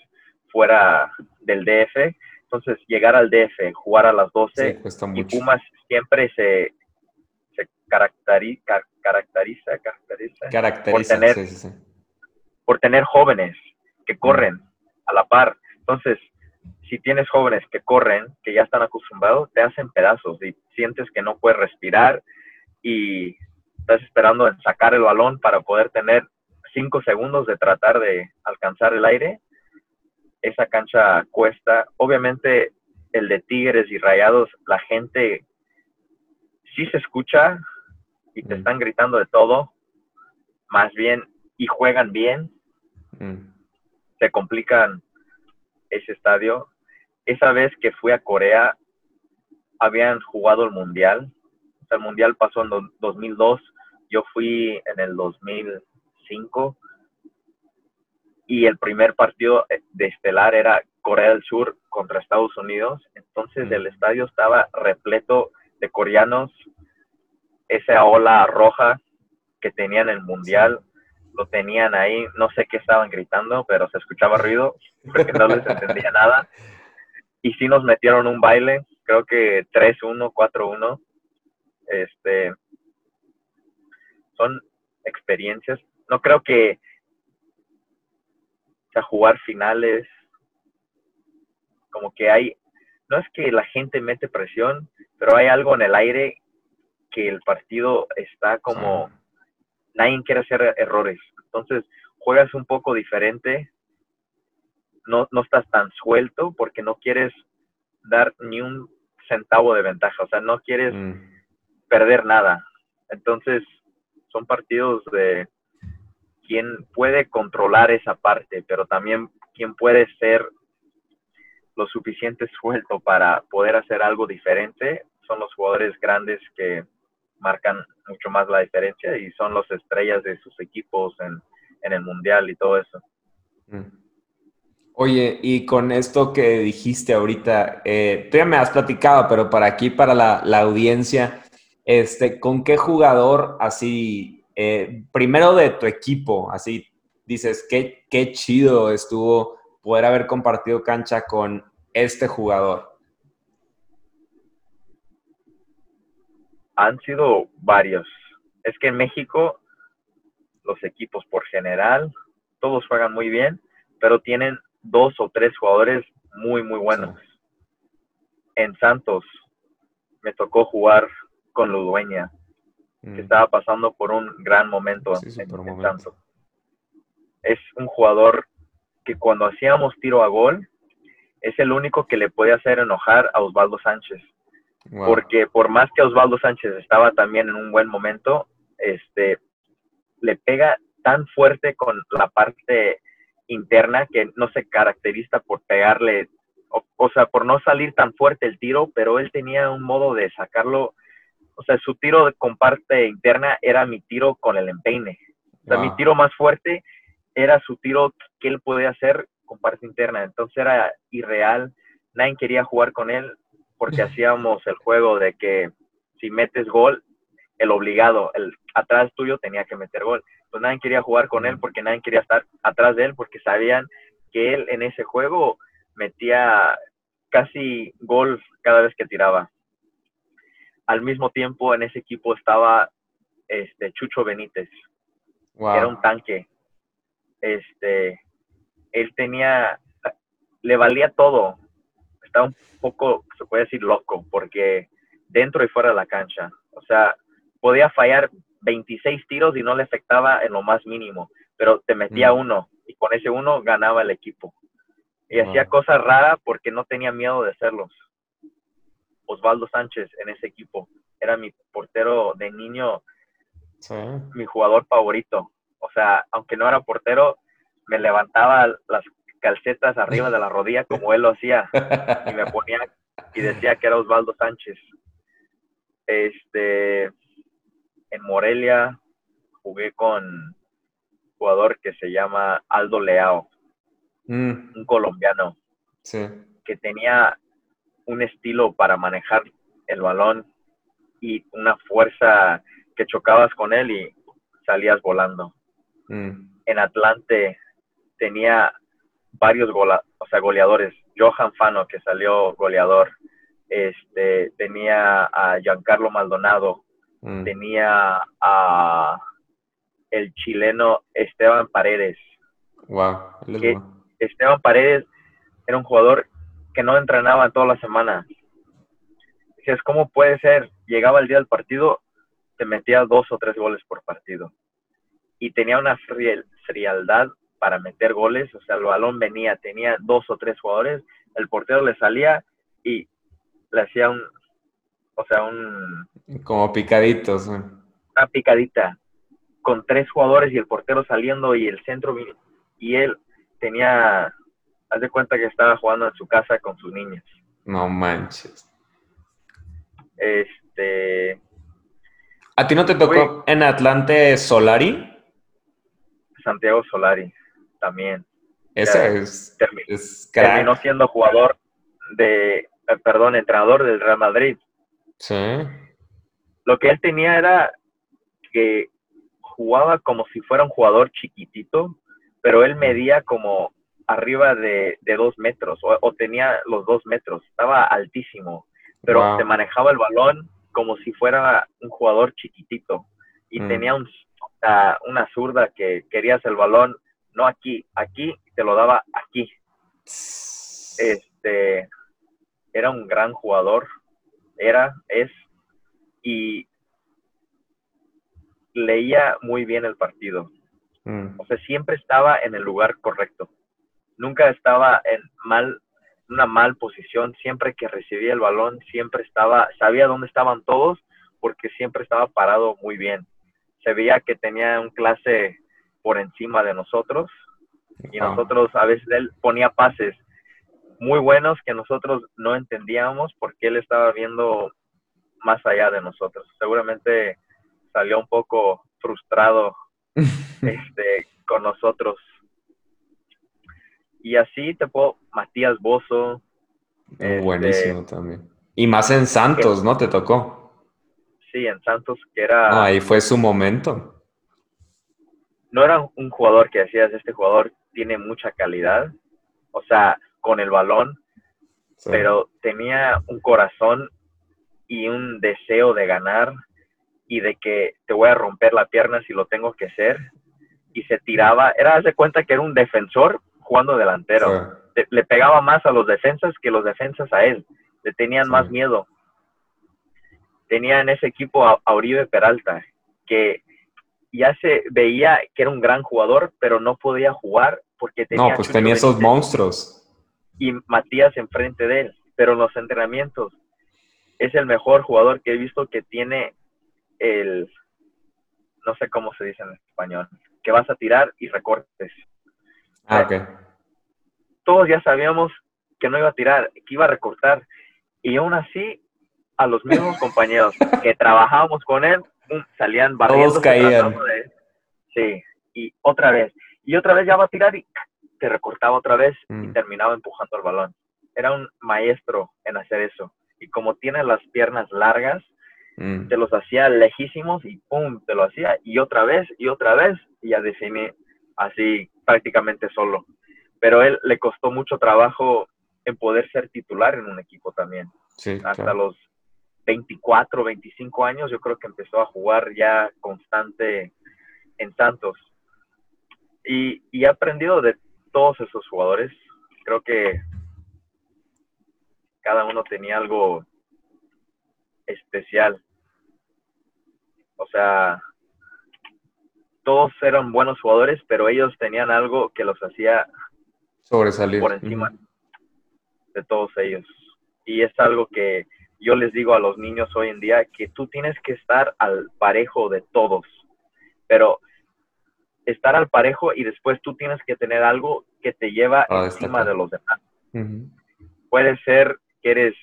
fuera del DF. Entonces, llegar al DF, jugar a las 12, sí, cuesta y. Pumas siempre se, se caracteri- ca- caracteriza, caracteriza Caracteriza, tener- sí, sí. por tener jóvenes que corren a la par. Entonces, si tienes jóvenes que corren, que ya están acostumbrados, te hacen pedazos y sientes que no puedes respirar y estás esperando en sacar el balón para poder tener cinco segundos de tratar de alcanzar el aire. Esa cancha cuesta. Obviamente, el de Tigres y Rayados, la gente sí se escucha y te Mm. están gritando de todo, más bien, y juegan bien, Mm. se complican ese estadio. Esa vez que fui a Corea, habían jugado el Mundial. O sea, el Mundial pasó en do- 2002, yo fui en el 2005 y el primer partido eh, de estelar era Corea del Sur contra Estados Unidos. Entonces Mm. el estadio estaba repleto de coreanos, esa ola roja que tenían en el Mundial, lo tenían ahí, no sé qué estaban gritando, pero se escuchaba ruido, porque no les entendía nada. Y sí nos metieron un baile, creo que 3-1, 4-1. Este, son experiencias. No creo que o sea, jugar finales, como que hay, no es que la gente mete presión, pero hay algo en el aire que el partido está como nadie quiere hacer errores. Entonces, juegas un poco diferente, no, no estás tan suelto porque no quieres dar ni un centavo de ventaja, o sea, no quieres Mm. perder nada. Entonces, son partidos de quién puede controlar esa parte, pero también quién puede ser lo suficiente suelto para poder hacer algo diferente. Son los jugadores grandes que marcan mucho más la diferencia y son las estrellas de sus equipos en, el mundial y todo eso. Mm. Oye, y con esto que dijiste ahorita, eh, tú ya me has platicado, pero para aquí, para la, la audiencia, este, ¿con qué jugador así, eh, primero de tu equipo, así dices, qué, qué chido estuvo poder haber compartido cancha con este jugador? Han sido varios. Es que en México los equipos por general, todos juegan muy bien, pero tienen dos o tres jugadores muy, muy buenos. En Santos me tocó jugar con Ludueña, que mm. estaba pasando por un gran momento, en, Santos. Es un jugador que cuando hacíamos tiro a gol, es el único que le puede hacer enojar a Osvaldo Sánchez. Porque por más que Osvaldo Sánchez estaba también en un buen momento, este, le pega tan fuerte con la parte interna que no se caracteriza por pegarle, o, sea, por no salir tan fuerte el tiro, pero él tenía un modo de sacarlo, o sea, su tiro con parte interna era mi tiro con el empeine. O sea, mi tiro más fuerte era su tiro que él podía hacer con parte interna. Entonces era irreal. Nadie quería jugar con él porque hacíamos el juego de que si metes gol, el obligado, el atrás tuyo tenía que meter gol pues nadie quería jugar con él porque nadie quería estar atrás de él porque sabían que él en ese juego metía casi gol cada vez que tiraba. Al mismo tiempo en ese equipo estaba este Chucho Benítez. Era un tanque. Este él tenía le valía todo. Estaba un poco se puede decir loco porque dentro y fuera de la cancha, o sea, podía fallar 26 tiros y no le afectaba en lo más mínimo, pero te metía mm. uno y con ese uno ganaba el equipo. Y hacía cosas raras porque no tenía miedo de hacerlos. Osvaldo Sánchez en ese equipo era mi portero de niño, mi jugador favorito. O sea, aunque no era portero, me levantaba las calcetas arriba de la rodilla como él lo hacía y me ponía y decía que era Osvaldo Sánchez. Este, en Morelia jugué con un jugador que se llama Aldo Leao, mm. un colombiano, que tenía un estilo para manejar el balón y una fuerza que chocabas con él y salías volando. Mm. En Atlante tenía varios o sea, goleadores. Johan Fano, que salió goleador. Este, tenía a Giancarlo Maldonado, Mm. Tenía a el chileno Esteban Paredes. Wow. Esteban Paredes era un jugador que no entrenaba toda la semana. Dices, ¿cómo puede ser? Llegaba el día del partido, te metía dos o tres goles por partido. Y tenía una frialdad para meter goles, o sea, el balón venía, tenía dos o tres jugadores, el portero le salía y le hacía un, o sea, un... Como picaditos. Una picadita, con tres jugadores y el portero saliendo y el centro, y él tenía, haz de cuenta que estaba jugando en su casa con sus niñas. No manches. Este... ¿A ti no te tocó en Atlante Solari? Santiago Solari, también. Ese es, terminó siendo jugador de, eh, perdón, entrenador del Real Madrid. Sí. Lo que él tenía era que jugaba como si fuera un jugador chiquitito, pero él medía como arriba de, dos metros o, tenía los dos metros, estaba altísimo, pero se manejaba el balón como si fuera un jugador chiquitito y mm. tenía un, una zurda que querías el balón no aquí, aquí te lo daba aquí. Este era un gran jugador, era, es, y leía muy bien el partido. Mm. O sea, siempre estaba en el lugar correcto. Nunca estaba en mal, una mal posición. Siempre que recibía el balón, siempre estaba, sabía dónde estaban todos, porque siempre estaba parado muy bien. Se veía que tenía un clase por encima de nosotros y nosotros a veces él ponía pases muy buenos que nosotros no entendíamos porque él estaba viendo más allá de nosotros. Seguramente salió un poco frustrado este, con nosotros. Y así te puedo, Matías Bozo. Este, buenísimo también. Y más en Santos, ¿no? Te tocó. Sí, en Santos, que era... ahí fue su momento. No era un jugador que decías, este jugador tiene mucha calidad, o sea, con el balón, pero tenía un corazón y un deseo de ganar y de que te voy a romper la pierna si lo tengo que hacer. Y se tiraba, era de cuenta que era un defensor jugando delantero. Le, pegaba más a los defensas que los defensas a él. Le tenían más miedo. Tenía en ese equipo a, a Uribe Peralta, que ya se veía que era un gran jugador, pero no podía jugar porque tenía... No, pues tenía esos monstruos. Y Matías enfrente de él, pero en los entrenamientos es el mejor jugador que he visto que tiene el, no sé cómo se dice en español, que vas a tirar y recortes. Ah, ok. Todos ya sabíamos que no iba a tirar, que iba a recortar. Y aún así, a los mismos compañeros que trabajábamos con él, salían barriendo. Todos caían. Sí, y otra vez. Y otra vez ya va a tirar y te recortaba otra vez y mm. terminaba empujando el balón. Era un maestro en hacer eso. Y como tiene las piernas largas, mm. te los hacía lejísimos y pum, te lo hacía y otra vez y otra vez y ya definí así prácticamente solo. Pero él le costó mucho trabajo en poder ser titular en un equipo también. Hasta los 24, 25 años yo creo que empezó a jugar ya constante en Santos. Y, y he aprendido de todos esos jugadores. Creo que cada uno tenía algo especial. O sea, todos eran buenos jugadores, pero ellos tenían algo que los hacía sobresalir por encima de todos ellos. Y es algo que yo les digo a los niños hoy en día, que tú tienes que estar al parejo de todos, pero estar al parejo y después tú tienes que tener algo que te lleva encima de los demás. Puede ser que eres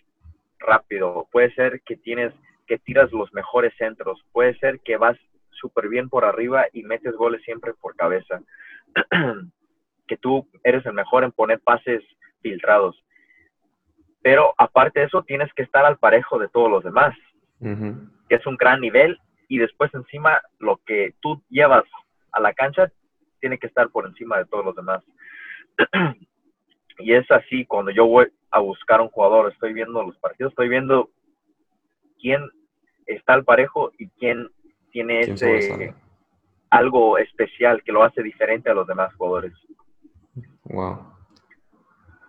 rápido, puede ser que tienes que tiras los mejores centros, puede ser que vas súper bien por arriba y metes goles siempre por cabeza, que tú eres el mejor en poner pases filtrados. Pero aparte de eso, tienes que estar al parejo de todos los demás, que es un gran nivel, y después encima lo que tú llevas a la cancha tiene que estar por encima de todos los demás. y es así, cuando yo voy a buscar un jugador, estoy viendo los partidos, estoy viendo quién está al parejo y quién tiene ese algo especial que lo hace diferente a los demás jugadores. Wow.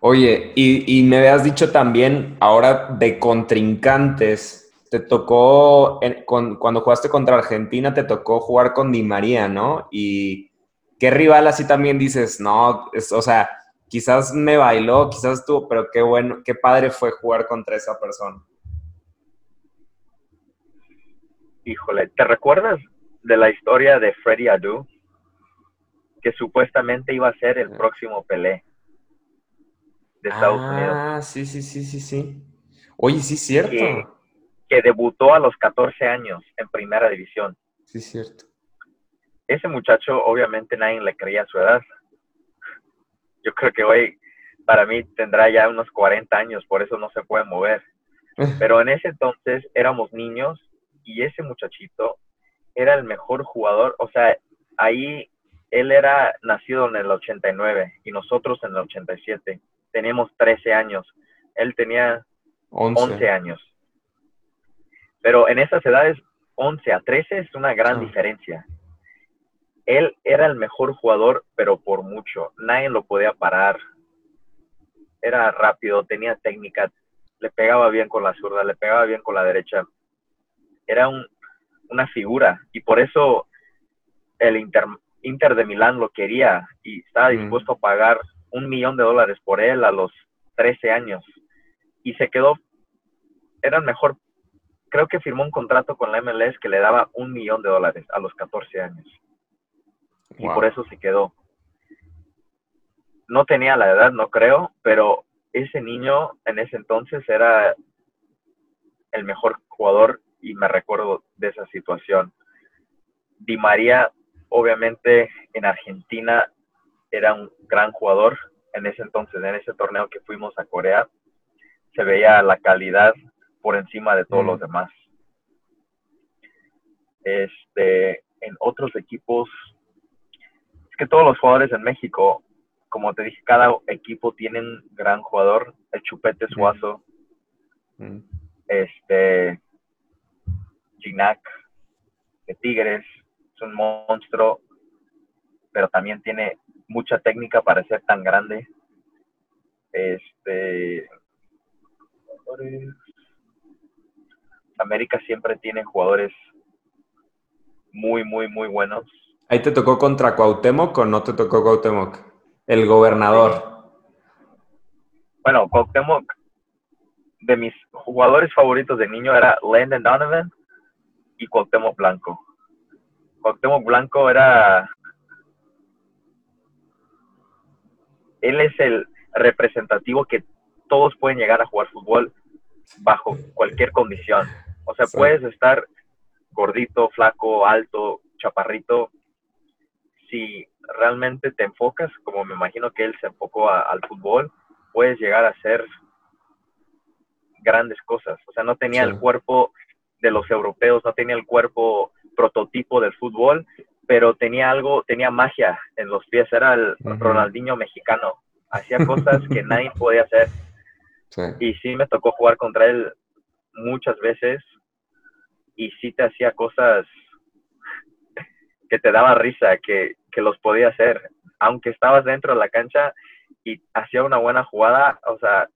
Oye, y, y me habías dicho también ahora de contrincantes, te tocó, cuando jugaste contra Argentina, te tocó jugar con Di María, ¿no? Y qué rival así también dices, no, o sea, quizás me bailó, quizás tú, pero qué bueno, qué padre fue jugar contra esa persona. Híjole, ¿te recuerdas de la historia de Freddy Adu? Que supuestamente iba a ser el ah. próximo Pelé de Estados Unidos. Ah, sí, sí, sí, sí, sí. Oye, sí, cierto que debutó a los 14 años en primera división. Sí, cierto. Ese muchacho, obviamente, nadie le creía su edad. Yo creo que hoy, para mí, tendrá ya unos 40 años, por eso no se puede mover. Pero en ese entonces éramos niños y ese muchachito era el mejor jugador. O sea, ahí él era nacido en el 89 y nosotros en el 87. Teníamos 13 años. Él tenía 11 años. Pero en esas edades, 11 a 13 es una gran ah. diferencia. Él era el mejor jugador, pero por mucho. Nadie lo podía parar. Era rápido, tenía técnica, le pegaba bien con la zurda, le pegaba bien con la derecha. Era una figura y por eso el Inter, Inter de Milán lo quería y estaba mm. dispuesto a pagar un millón de dólares por él a los 13 años. Y se quedó, era mejor creo que firmó un contrato con la MLS que le daba un millón de dólares a los 14 años. Y por eso se quedó. No tenía la edad, no creo, pero ese niño en ese entonces era el mejor jugador y me recuerdo de esa situación. Di María, obviamente en Argentina, era un gran jugador en ese entonces, en ese torneo que fuimos a Corea. Se veía la calidad por encima de todos los demás. Este, en otros equipos, que todos los jugadores en México, como te dije, cada equipo tiene un gran jugador, el Chupete Suazo, este, Ginac, de Tigres, es un monstruo, pero también tiene mucha técnica para ser tan grande. Este, América siempre tiene jugadores muy, muy, muy buenos. ¿Ahí te tocó contra Cuauhtémoc o no te tocó Cuauhtémoc? El gobernador. Bueno, Cuauhtémoc, de mis jugadores favoritos de niño era Landon Donovan y Cuauhtémoc Blanco. Cuauhtémoc Blanco era... Él es el representativo que todos pueden llegar a jugar fútbol bajo cualquier condición. O sea, puedes estar gordito, flaco, alto, chaparrito. Si realmente te enfocas, como me imagino que él se enfocó al fútbol, puedes llegar a hacer grandes cosas. O sea, no tenía el cuerpo de los europeos, no tenía el cuerpo prototipo del fútbol, pero tenía algo, tenía magia en los pies, era el Ronaldinho mexicano. Hacía cosas que nadie podía hacer. Y sí me tocó jugar contra él muchas veces y sí te hacía cosas que te daba risa, que, que los podía hacer. Aunque estabas dentro de la cancha y hacía una buena jugada, o sea,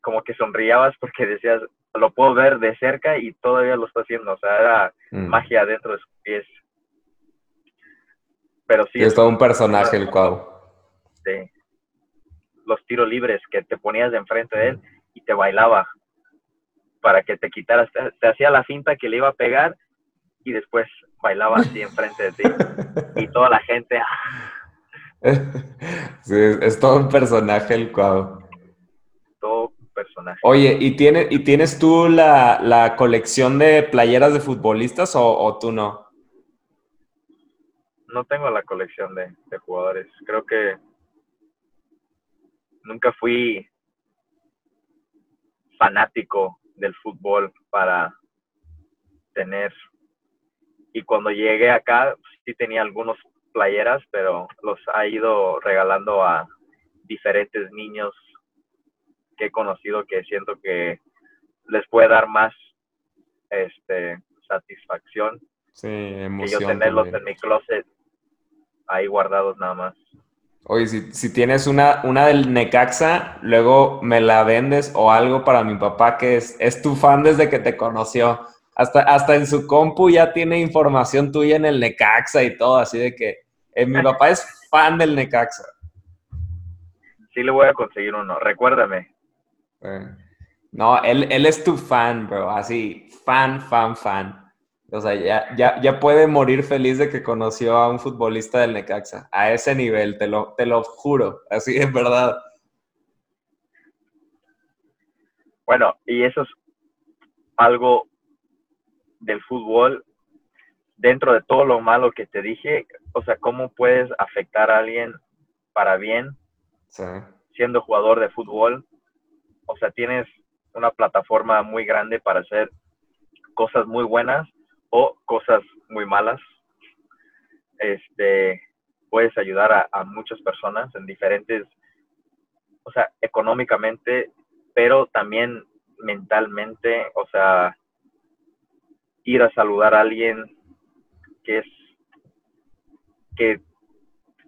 como que sonriabas porque decías, lo puedo ver de cerca y todavía lo está haciendo. O sea, era mm. magia dentro de sus pies. Pero sí. es todo un personaje el cual. Sí. Los tiros libres que te ponías de enfrente de él y te bailaba para que te quitaras. Te, hacía la finta que le iba a pegar y después bailaba así enfrente de ti. Y toda la gente. ¡ah! Sí, es todo un personaje el cual. Todo personaje. Oye, ¿y, tiene, ¿y tienes tú la, colección de playeras de futbolistas o, tú no? No tengo la colección de, de jugadores. Creo que nunca fui fanático del fútbol para tener. Y cuando llegué acá, sí tenía algunos playeras, pero los ha ido regalando a diferentes niños que he conocido que siento que les puede dar más este satisfacción sí, emoción que yo tenerlos en mi closet ahí guardados nada más. Oye, si, tienes una, una del Necaxa, luego me la vendes o algo para mi papá que es, es tu fan desde que te conoció. Hasta, hasta en su compu ya tiene información tuya en el Necaxa y todo, así de que eh, mi papá es fan del Necaxa. Sí le voy a conseguir uno, recuérdame. no, él, él es tu fan, bro, así, fan, fan, fan. O sea, ya, ya, puede morir feliz de que conoció a un futbolista del Necaxa. A ese nivel, te lo, te lo juro. Así es verdad. Bueno, y eso es algo del fútbol dentro de todo lo malo que te dije. O sea, ¿cómo puedes afectar a alguien para bien siendo jugador de fútbol? O sea, tienes una plataforma muy grande para hacer cosas muy buenas o cosas muy malas. Este, puedes ayudar a, muchas personas en diferentes, o sea, económicamente, pero también mentalmente, o sea, ir a saludar a alguien que es, que,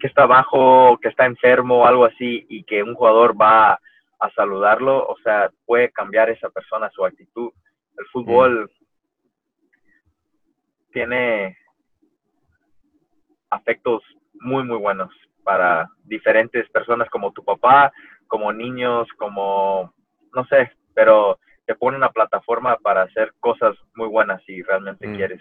está bajo, que está enfermo algo así, y que un jugador va a saludarlo, o sea, puede cambiar esa persona su actitud. El fútbol tiene afectos muy, muy buenos para diferentes personas como tu papá, como niños, como, no sé, pero te pone una plataforma para hacer cosas muy buenas si realmente Mm. quieres.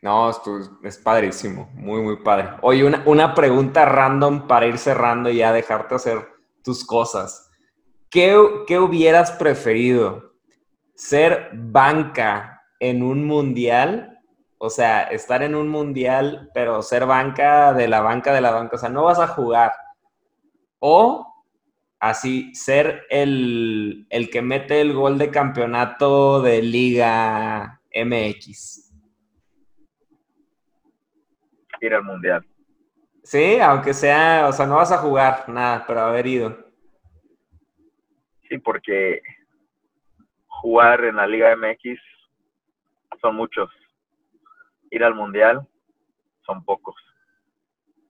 No, esto es, es padrísimo, muy, muy padre. Oye, una, una pregunta random para ir cerrando y ya dejarte hacer tus cosas. ¿Qué, qué hubieras preferido? ¿Ser banca en un mundial? O sea, estar en un mundial, pero ser banca de la banca de la banca. O sea, no vas a jugar. O así, ser el, el que mete el gol de campeonato de Liga MX. Ir al mundial. Sí, aunque sea, o sea, no vas a jugar nada, pero haber ido. Sí, porque jugar en la Liga MX son muchos. Ir al mundial son pocos.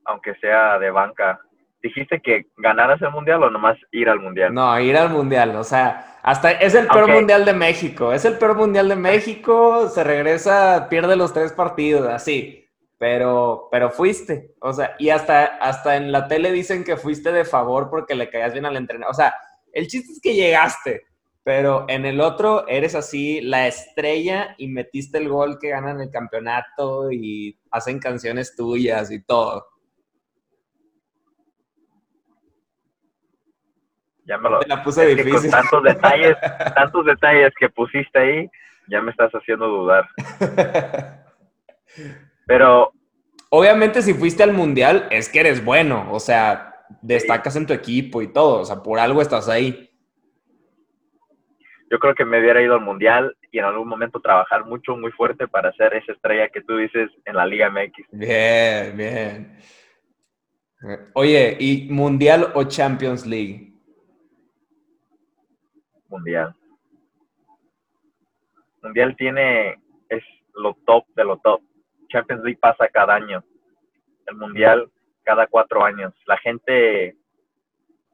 Aunque sea de banca. ¿Dijiste que ganaras el mundial o nomás ir al mundial? No, ir al mundial, o sea, hasta es el peor mundial de México, es el peor mundial de México, se regresa, pierde los tres partidos, así, pero, pero fuiste, o sea, y hasta, hasta en la tele dicen que fuiste de favor porque le caías bien al entrenador, o sea, el chiste es que llegaste, pero en el otro eres así la estrella y metiste el gol que ganan el campeonato y hacen canciones tuyas y todo. Ya me lo... Te la puse con difícil. tantos detalles, tantos detalles que pusiste ahí, ya me estás haciendo dudar. Pero Obviamente, si fuiste al mundial, es que eres bueno. O sea, destacas en tu equipo y todo. O sea, por algo estás ahí. yo creo que me hubiera ido al mundial y en algún momento trabajar mucho, muy fuerte para ser esa estrella que tú dices en la Liga MX. Bien, bien. Oye, ¿y mundial o Champions League? Mundial. Mundial tiene, es lo top de lo top. Champions League pasa cada año. El Mundial cada cuatro años. La gente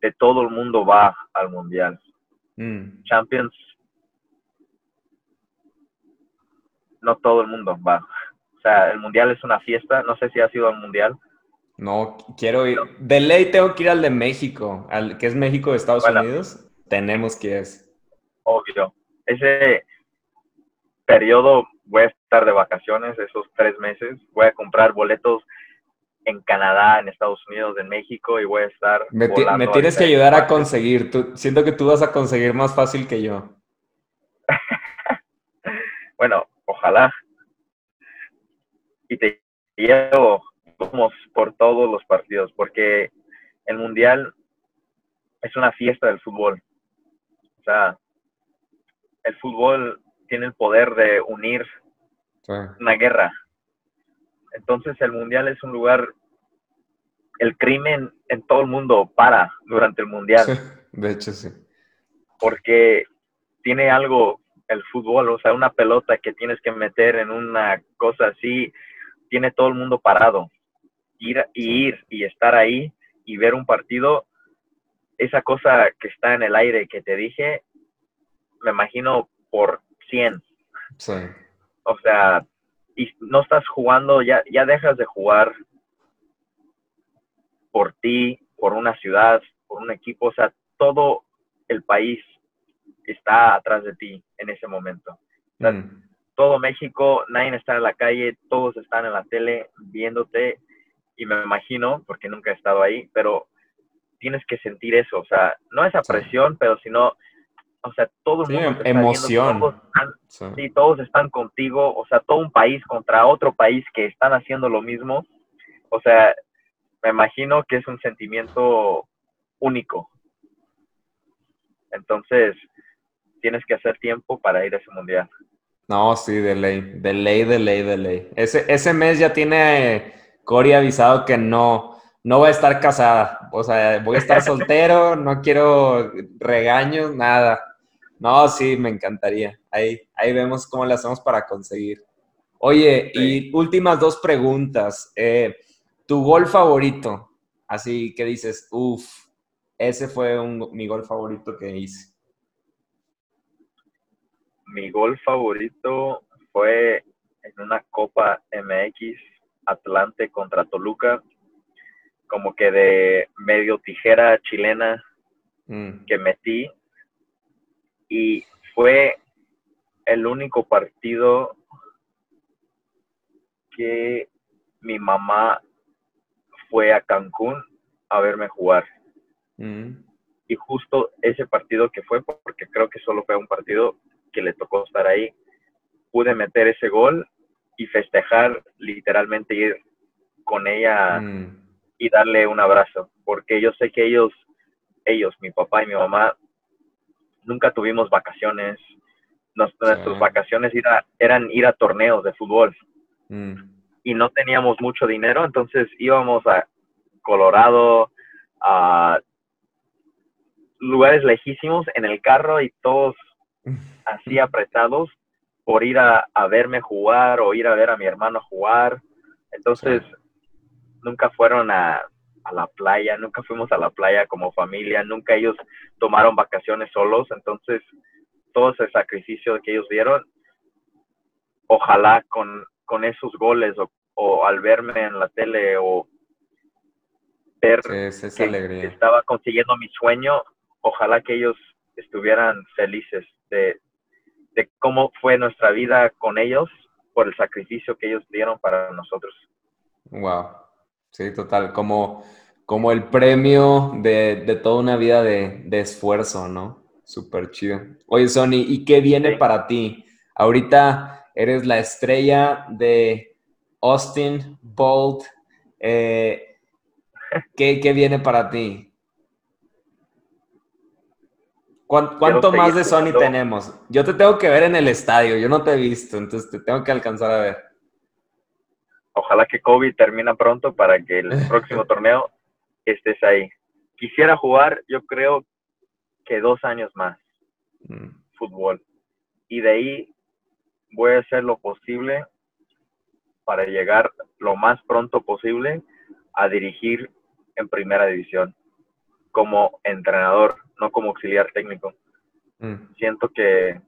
de todo el mundo va al Mundial. Mm, Champions, no todo el mundo va. O sea, el Mundial es una fiesta. No sé si ha sido al Mundial. No, quiero ir. De ley tengo que ir al de México, al que es México de Estados Bueno. Unidos. Tenemos que ir. Obvio. Ese periodo voy a estar de vacaciones, esos tres meses. Voy a comprar boletos en Canadá, en Estados Unidos, en México y voy a estar. Me, me tienes que ayudar a conseguir. Tú- siento que tú vas a conseguir más fácil que yo. Bueno, ojalá. Y te llevo vamos por todos los partidos, porque el Mundial es una fiesta del fútbol. O sea, el fútbol tiene el poder de unir Sí. una guerra. Entonces el mundial es un lugar, el crimen en todo el mundo para durante el mundial, Sí, de hecho, sí. porque tiene algo el fútbol, o sea, una pelota que tienes que meter en una cosa así, tiene todo el mundo parado. Ir y ir y estar ahí y ver un partido, esa cosa que está en el aire que te dije, me imagino por 100. Sí. O sea, y no estás jugando, ya, ya dejas de jugar por ti, por una ciudad, por un equipo, o sea, todo el país está atrás de ti en ese momento. sea, Mm. Todo México, nadie está en la calle, todos están en la tele viéndote y me imagino, porque nunca he estado ahí, pero tienes que sentir eso, o sea, no esa Sí. presión, pero sino, o sea, todo el Sí, mundo emoción. todos están Sí. Sí, todos están contigo, o sea, todo un país contra otro país que están haciendo lo mismo. O sea, me imagino que es un sentimiento único. Entonces, tienes que hacer tiempo para ir a ese mundial. No, sí, de ley, de ley, de ley, de ley. Ese, ese mes ya tiene eh, Cori avisado que no, no va a estar casada. O sea, voy a estar soltero, no quiero regaños, nada. No, sí, me encantaría. Ahí, ahí vemos cómo le hacemos para conseguir. Oye, y últimas dos preguntas. Eh, ¿Tu gol favorito? Así que dices, uff, ese fue un- mi gol favorito que hice. Mi gol favorito fue en una Copa MX Atlante contra Toluca, como que de medio tijera chilena Mm, que metí Y fue el único partido que mi mamá fue a Cancún a verme jugar. Mm. Y justo ese partido que fue, porque creo que solo fue un partido que le tocó estar ahí, pude meter ese gol y festejar, literalmente ir con ella mm. Y darle un abrazo, porque yo sé que ellos, ellos, mi papá y mi mamá, nunca tuvimos vacaciones. Nuestras vacaciones eran ir a torneos de fútbol. Mm. Y no teníamos mucho dinero, entonces íbamos a Colorado, a lugares lejísimos en el carro y todos así apretados por ir a, verme jugar o ir a ver a mi hermano jugar. Entonces, nunca fueron a, a, la playa, nunca fuimos a la playa como familia, nunca ellos tomaron vacaciones solos. Entonces, todo ese sacrificio que ellos dieron, ojalá con, con esos goles o, al verme en la tele o ver que estaba consiguiendo mi sueño, ojalá que ellos estuvieran felices de, de cómo fue nuestra vida con ellos por el sacrificio que ellos dieron para nosotros. Wow, sí, total, como, como el premio de, de toda una vida de, de esfuerzo, ¿no? Súper chido. Oye, Sony, ¿y qué viene para ti? Ahorita eres la estrella de Austin Bolt. Eh, ¿qué, ¿Qué viene para ti? ¿Cuánto más de Sony tenemos? Yo te tengo que ver en el estadio, yo no te he visto, entonces te tengo que alcanzar a ver. Ojalá que Kobe termine pronto para que el próximo torneo estés ahí. Quisiera jugar, yo creo que dos años más, mm. fútbol. Y de ahí voy a hacer lo posible para llegar lo más pronto posible a dirigir en primera división como entrenador no como auxiliar técnico. Mm. Siento que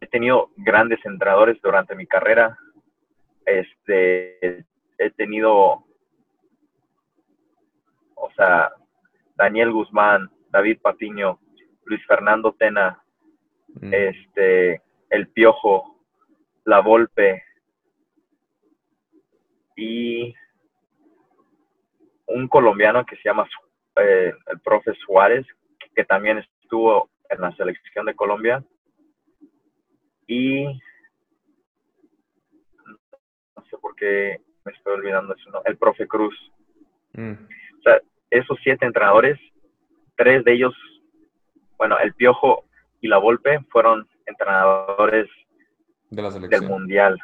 he tenido grandes entrenadores durante mi carrera. Este, he tenido, o sea, Daniel Guzmán, David Patiño, Luis Fernando Tena, mm. este, El Piojo, La Volpe y un colombiano que se llama eh, el profe Suárez, que también estuvo en la selección de Colombia. Y sé por qué me estoy olvidando eso, ¿no? El profe Cruz. Mm. O sea, esos siete entrenadores, tres de ellos, bueno, el Piojo y la Volpe fueron entrenadores de la del Mundial.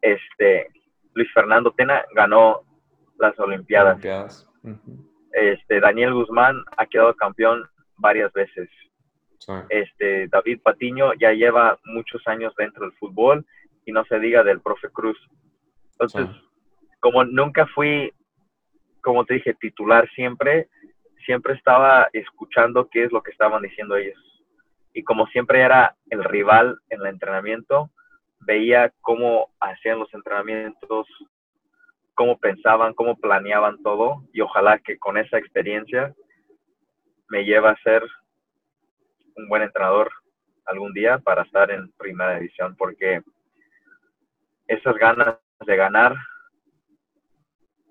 Este, Luis Fernando Tena ganó las Olimpiadas. Este, Daniel Guzmán ha quedado campeón varias veces. Este, David Patiño ya lleva muchos años dentro del fútbol y no se diga del profe Cruz. Entonces, como nunca fui, como te dije, titular siempre, siempre estaba escuchando qué es lo que estaban diciendo ellos. Y como siempre era el rival en el entrenamiento, veía cómo hacían los entrenamientos, cómo pensaban, cómo planeaban todo y ojalá que con esa experiencia me lleve a ser un buen entrenador algún día para estar en primera división porque esas ganas de ganar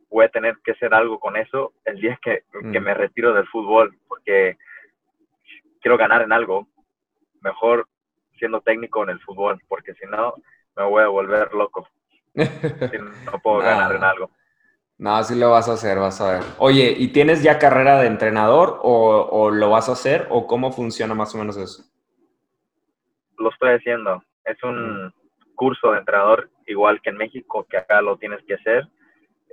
voy a tener que hacer algo con eso el día que, que mm. me retiro del fútbol porque quiero ganar en algo mejor siendo técnico en el fútbol porque si no me voy a volver loco no puedo ganar en algo. No, sí lo vas a hacer, vas a ver. Oye, ¿y tienes ya carrera de entrenador o, lo vas a hacer o cómo funciona más o menos eso? Lo estoy haciendo. Es un curso de entrenador igual que en México, que acá lo tienes que hacer.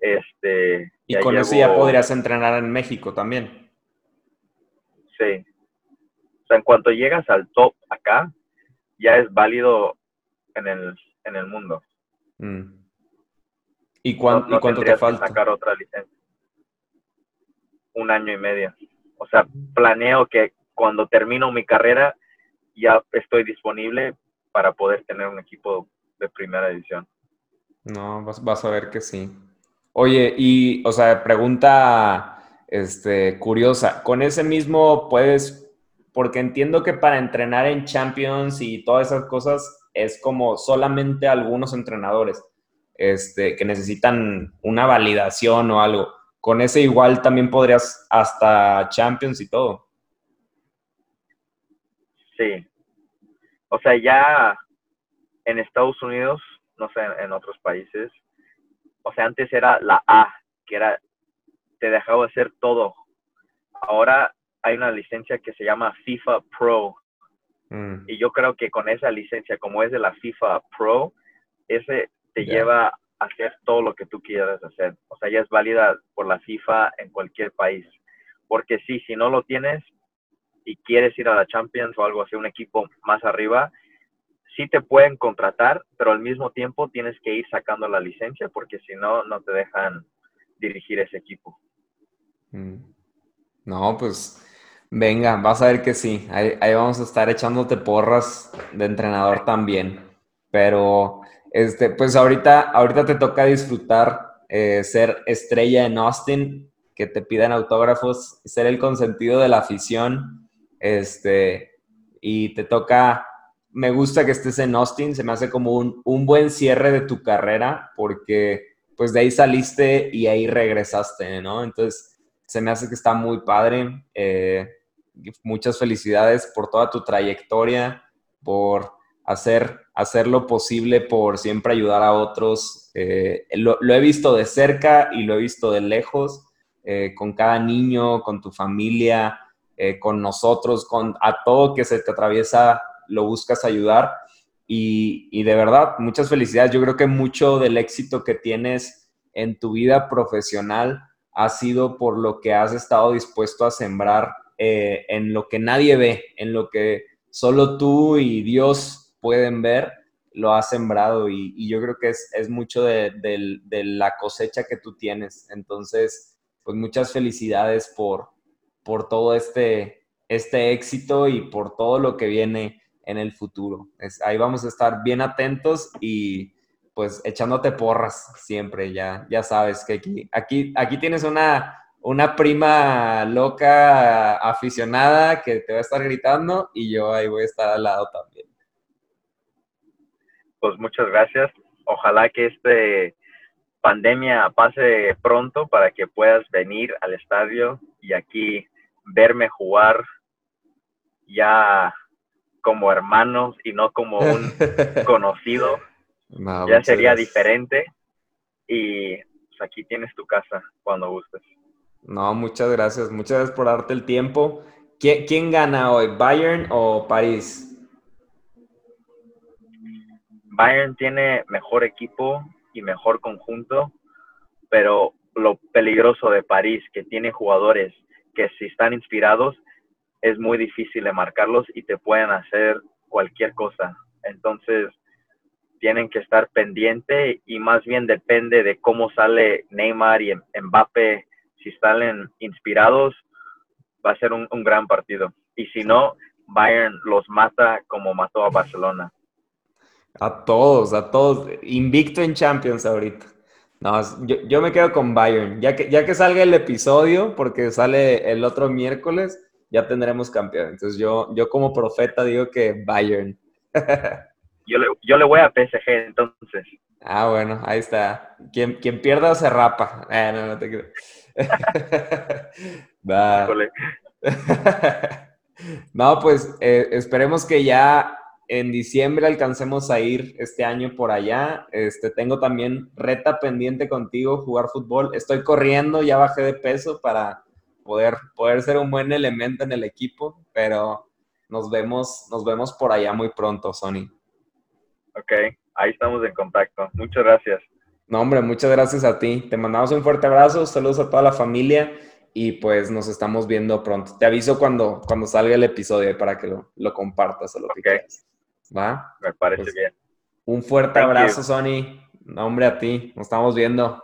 Este, y con eso ya podrías entrenar en México también. Sí. O sea, en cuanto llegas al top acá, ya es válido en el, en el mundo. Mm. ¿Y, cuánto te falta? sacar otra licencia. Un año y medio. O sea, planeo que cuando termino mi carrera ya estoy disponible para poder tener un equipo de primera división. No, vas, a ver que sí. Oye, y, o sea, pregunta este, curiosa, ¿con ese mismo puedes porque entiendo que para entrenar en Champions y todas esas cosas es como solamente algunos entrenadores este, que necesitan una validación o algo. Con ese igual también podrías hasta Champions y todo. Sí. O sea, ya en Estados Unidos, no sé, en otros países, o sea, antes era la A, que era, te dejaba hacer todo. Ahora hay una licencia que se llama FIFA Pro. Mm. Y yo creo que con esa licencia, como es de la FIFA Pro, ese te lleva a hacer todo lo que tú quieras hacer. O sea, ya es válida por la FIFA en cualquier país. Porque sí, si no lo tienes y quieres ir a la Champions o algo así, un equipo más arriba, sí te pueden contratar, pero al mismo tiempo tienes que ir sacando la licencia porque si no, no te dejan dirigir ese equipo. Mm. No, pues venga, vas a ver que sí. Ahí, vamos a estar echándote porras de entrenador también. Pero, este, pues ahorita, ahorita te toca disfrutar eh, ser estrella en Austin, que te pidan autógrafos, ser el consentido de la afición, este, y te toca me gusta que estés en Austin, se me hace como un, buen cierre de tu carrera, porque pues de ahí saliste y ahí regresaste, ¿no? Entonces, se me hace que está muy padre. Eh, muchas felicidades por toda tu trayectoria, por hacer, hacer lo posible, por siempre ayudar a otros. Eh, lo, he visto de cerca y lo he visto de lejos, eh, con cada niño, con tu familia, con nosotros, con a todo que se te atraviesa lo buscas ayudar. Y, de verdad, muchas felicidades. Yo creo que mucho del éxito que tienes en tu vida profesional ha sido por lo que has estado dispuesto a sembrar eh, en lo que nadie ve, en lo que solo tú y Dios pueden ver, lo has sembrado y, yo creo que es, mucho de, de, la cosecha que tú tienes. Entonces, pues muchas felicidades por, por todo este, este éxito y por todo lo que viene en el futuro. Es, ahí vamos a estar bien atentos y pues echándote porras siempre, ya, ya sabes que aquí, aquí, aquí tienes una, una prima loca aficionada que te va a estar gritando y yo ahí voy a estar al lado también. Pues muchas gracias. Ojalá que este pandemia pase pronto para que puedas venir al estadio y aquí verme jugar ya como hermanos y no como un conocido. ya sería diferente. Y pues, aquí tienes tu casa cuando gustes. No, muchas gracias. Muchas gracias por darte el tiempo. ¿Quién, quién gana hoy, Bayern o París? Bayern tiene mejor equipo y mejor conjunto, pero lo peligroso de París, que tiene jugadores que si están inspirados, es muy difícil de marcarlos y te pueden hacer cualquier cosa. Entonces, tienen que estar pendiente y más bien depende de cómo sale Neymar y Mbappe. Si salen inspirados, va a ser un, gran partido. Y si no, Bayern los mata como mató a Barcelona. A todos, a todos. Invicto en Champions ahorita. No, yo, yo, me quedo con Bayern. Ya que, ya que salga el episodio, porque sale el otro miércoles, ya tendremos campeón. Entonces yo, yo como profeta digo que Bayern. yo, le, yo le voy a PSG entonces. Ah, bueno, ahí está. Quien, quien pierda se rapa. Eh, no, no te creo. no, pues eh, esperemos que ya en diciembre alcancemos a ir este año por allá. Este, tengo también reta pendiente contigo, jugar fútbol. Estoy corriendo, ya bajé de peso para poder, poder ser un buen elemento en el equipo, pero nos vemos, nos vemos por allá muy pronto, Sony. Ok, ahí estamos en contacto. Muchas gracias. No, hombre, muchas gracias a ti. Te mandamos un fuerte abrazo, saludos a toda la familia y pues nos estamos viendo pronto. Te aviso cuando, cuando salga el episodio para que lo, lo compartas o lo que quieras. ¿Va? Me parece pues, bien. Un fuerte abrazo, Sony. No, hombre, a ti. Nos estamos viendo.